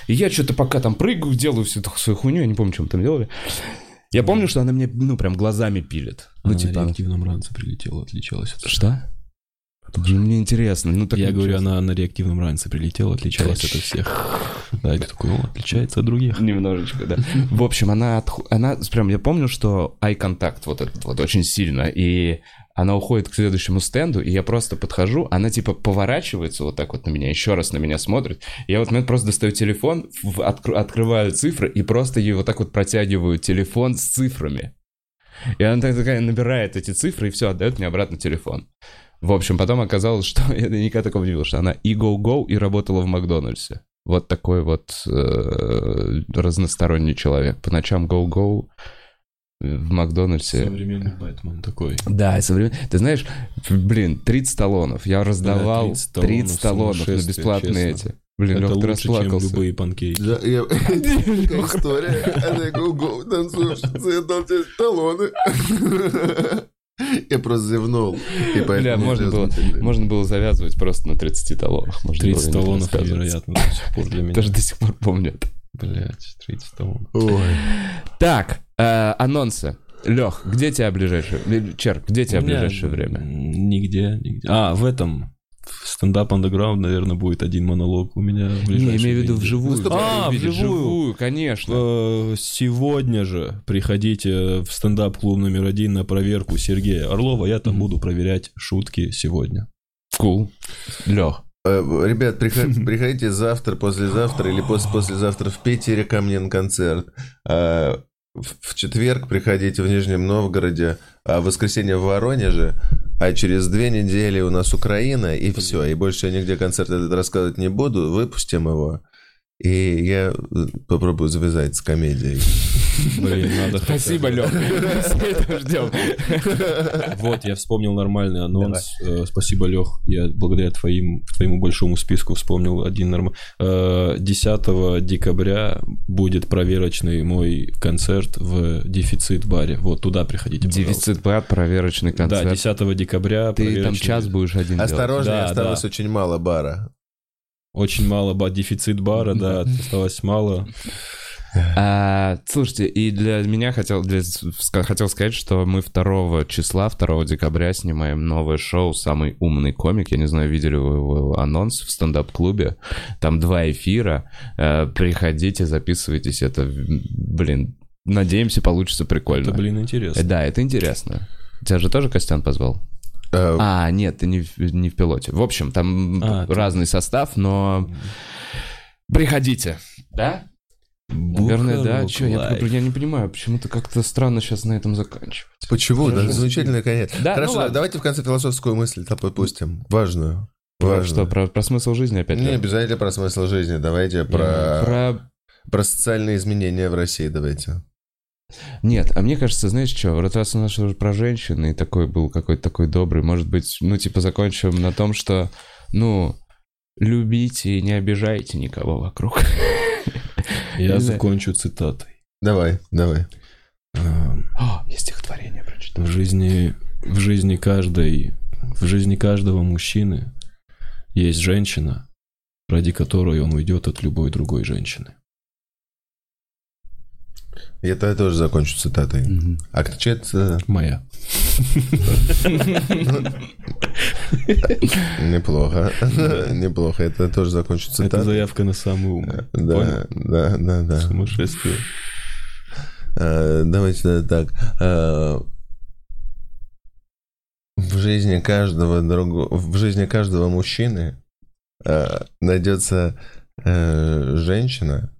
И я что-то пока там прыгаю, делаю всю эту свою хуйню, я не помню, что мы там делали. Я помню, что она мне, ну, прям глазами пилит. Ну, Она типа... реактивном ранце прилетела, отличалась от Что? Мне интересно. Ну, так Я говорю, она на реактивном ранце прилетела, отличалась от всех. Да, и ты такой, о, отличается от других. Немножечко, да. В общем, она, отху- она, прям, я помню, что contact вот этот вот очень сильно, и она уходит к следующему стенду, и я просто подхожу, она типа поворачивается вот так вот на меня, еще раз на меня смотрит, я в этот момент просто достаю телефон, в- откр- открываю цифры и просто ей вот так вот протягиваю телефон с цифрами. И она так- такая набирает эти цифры и все, отдает мне обратно телефон. В общем, потом оказалось, что я никогда такого не видел, что она и go-go, и работала в Макдональдсе. Вот такой вот э, разносторонний человек. По ночам go-go в Макдональдсе. Современный Бэтмен такой. Да, и современ- Ты знаешь, блин, 30 талонов. Я раздавал 30 30 талонов, талонов, на бесплатные честно. эти. Блин, Это лучше, чем расплакался. любые панкейки. Да, я... История. Я го-го, танцуешь, я дал тебе талоны. Я просто зевнул. И Бля, можно было, можно было завязывать просто на 30 талонах. Можно 30 было не талонов невероятно до сих пор для меня. Даже до сих пор помню это. Блять, 30 талонов. Ой. Так, э, анонсы. Лех, где тебя ближайшее... Черк, где тебя ближайшее время? Нигде, нигде. А, в этом. Стендап андеграунд, наверное, будет один монолог у меня в Не, имею в виду вживую. недели. А, вживую. Вживую, конечно. Э, Сегодня же приходите в стендап-клуб номер один на проверку Сергея Орлова. Я там буду проверять шутки сегодня. Cool. Лех. Э, Ребят, приход- приходите завтра, послезавтра или после послезавтра в Питере ко мне на концерт. А, В четверг приходите в Нижнем Новгороде, а в воскресенье в Воронеже, а через две недели у нас Украина, и все. И больше я нигде концерт этот рассказывать не буду, выпустим его. И я э, попробую завязать с комедией. Блин, надо... Спасибо. Все это ждем. Вот, я вспомнил нормальный анонс. Э, Спасибо, Лех. Я благодаря твоим, твоему большому списку вспомнил один нормальный. 10 декабря будет проверочный мой концерт в дефицит-баре. Вот, туда приходите. Дефицит брат, проверочный Да, концерт. 10 декабря Ты там проверочный- час будешь один Да, осталось да. очень мало бара. Очень мало, дефицит бара, да, осталось мало. А, слушайте, и для меня хотел, для- хотел сказать, что мы 2 числа, 2 декабря снимаем новое шоу «Самый умный комик». Я не знаю, видели вы его анонс в стендап-клубе. Там два эфира. Э, Приходите, записывайтесь. Это, блин, надеемся, получится прикольно. Это, блин, интересно. Да, это интересно. Тебя же тоже Костян позвал? Э, А, нет, ты не в, не в пилоте. В общем, там А, ты- разный состав, но приходите. Да? Наверное, да. Че, я, лайф. я не понимаю, почему-то как-то странно сейчас на этом заканчивать. Почему? Да, замечательный конец. Да, Хорошо, ну ладно. давайте в конце философскую мысль то попустим. Важную. Про Важную. что, про, про смысл жизни опять? Не да? обязательно про смысл жизни, давайте про, Про... про социальные изменения в России, давайте. Нет, а мне кажется, знаешь что, вот раз у нас уже про женщин, и такой был какой-то такой добрый, может быть, ну, типа, закончим на том, что, ну, любите и не обижайте никого вокруг. Я закончу цитатой. Давай, давай. Эм, О, я стихотворение прочитал. В жизни, в жизни каждой, в жизни каждого мужчины есть женщина, ради которой он уйдет от любой другой женщины. Я тогда тоже закончу цитатой. Мгм. А чья это? Моя. Неплохо. Неплохо. Это тоже закончу Это цитатой. заявка на самый ум. Да, да, да, да. Сумасшествие. Э, Давайте так. Э, В жизни каждого другого, в жизни каждого мужчины э, найдется э, женщина, э, э,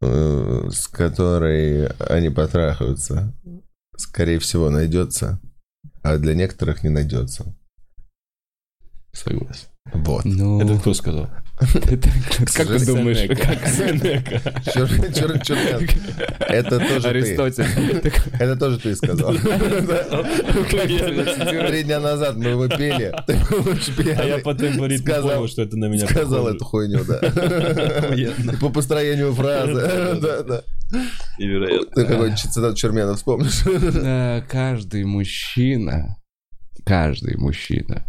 с которой они потрахаются. Скорее всего, найдется, а для некоторых не найдется. Согласен. Вот. Ну, Это кто сказал? как ты думаешь? Как Сенека. Это тоже ты. Аристотель. Это тоже ты сказал. Три дня назад мы его пели. А я пьяный. по темпоритму понял, что это на меня Сказал эту хуйню, да. По построению фразы. Да, да. Невероятно. Ты какой цитату Чермена вспомнишь? Каждый мужчина, каждый мужчина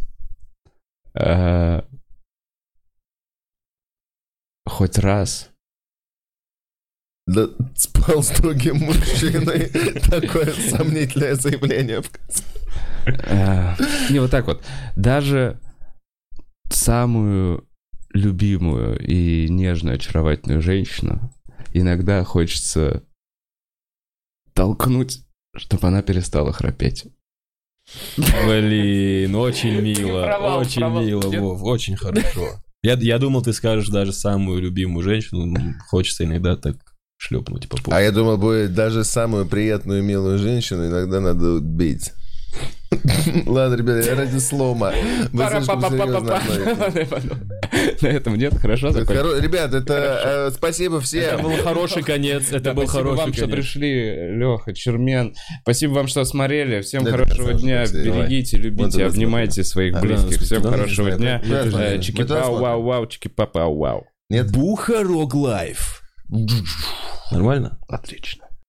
э, хоть раз Да спал с другим мужчиной. Такое сомнительное заявление. э, не вот так вот, даже самую любимую и нежную, очаровательную женщину иногда хочется толкнуть, чтобы она перестала храпеть. Блин, очень мило. Провал, очень провал. мило? Вов, очень хорошо. Я, я думал, ты скажешь даже самую любимую женщину. М, Хочется иногда так шлепнуть по попе. А я думал, будет даже самую приятную и милую женщину иногда надо бить. Ладно, ребята, я ради слома. Вы слишком серьезно. На этом нет, хорошо Это хоро- Ребят, это э, спасибо Это всем. был хороший конец, это был спасибо хороший вам, что конец. пришли, Леха, Чермен. Спасибо вам, что смотрели. Всем хорошего дня. Берегите, любите, это обнимайте своих близких. Всем хорошего дня. Э, Чики-пау, вау, вау, чики-па-пау, вау. Нет? Бухарог лайф. Нормально? Отлично.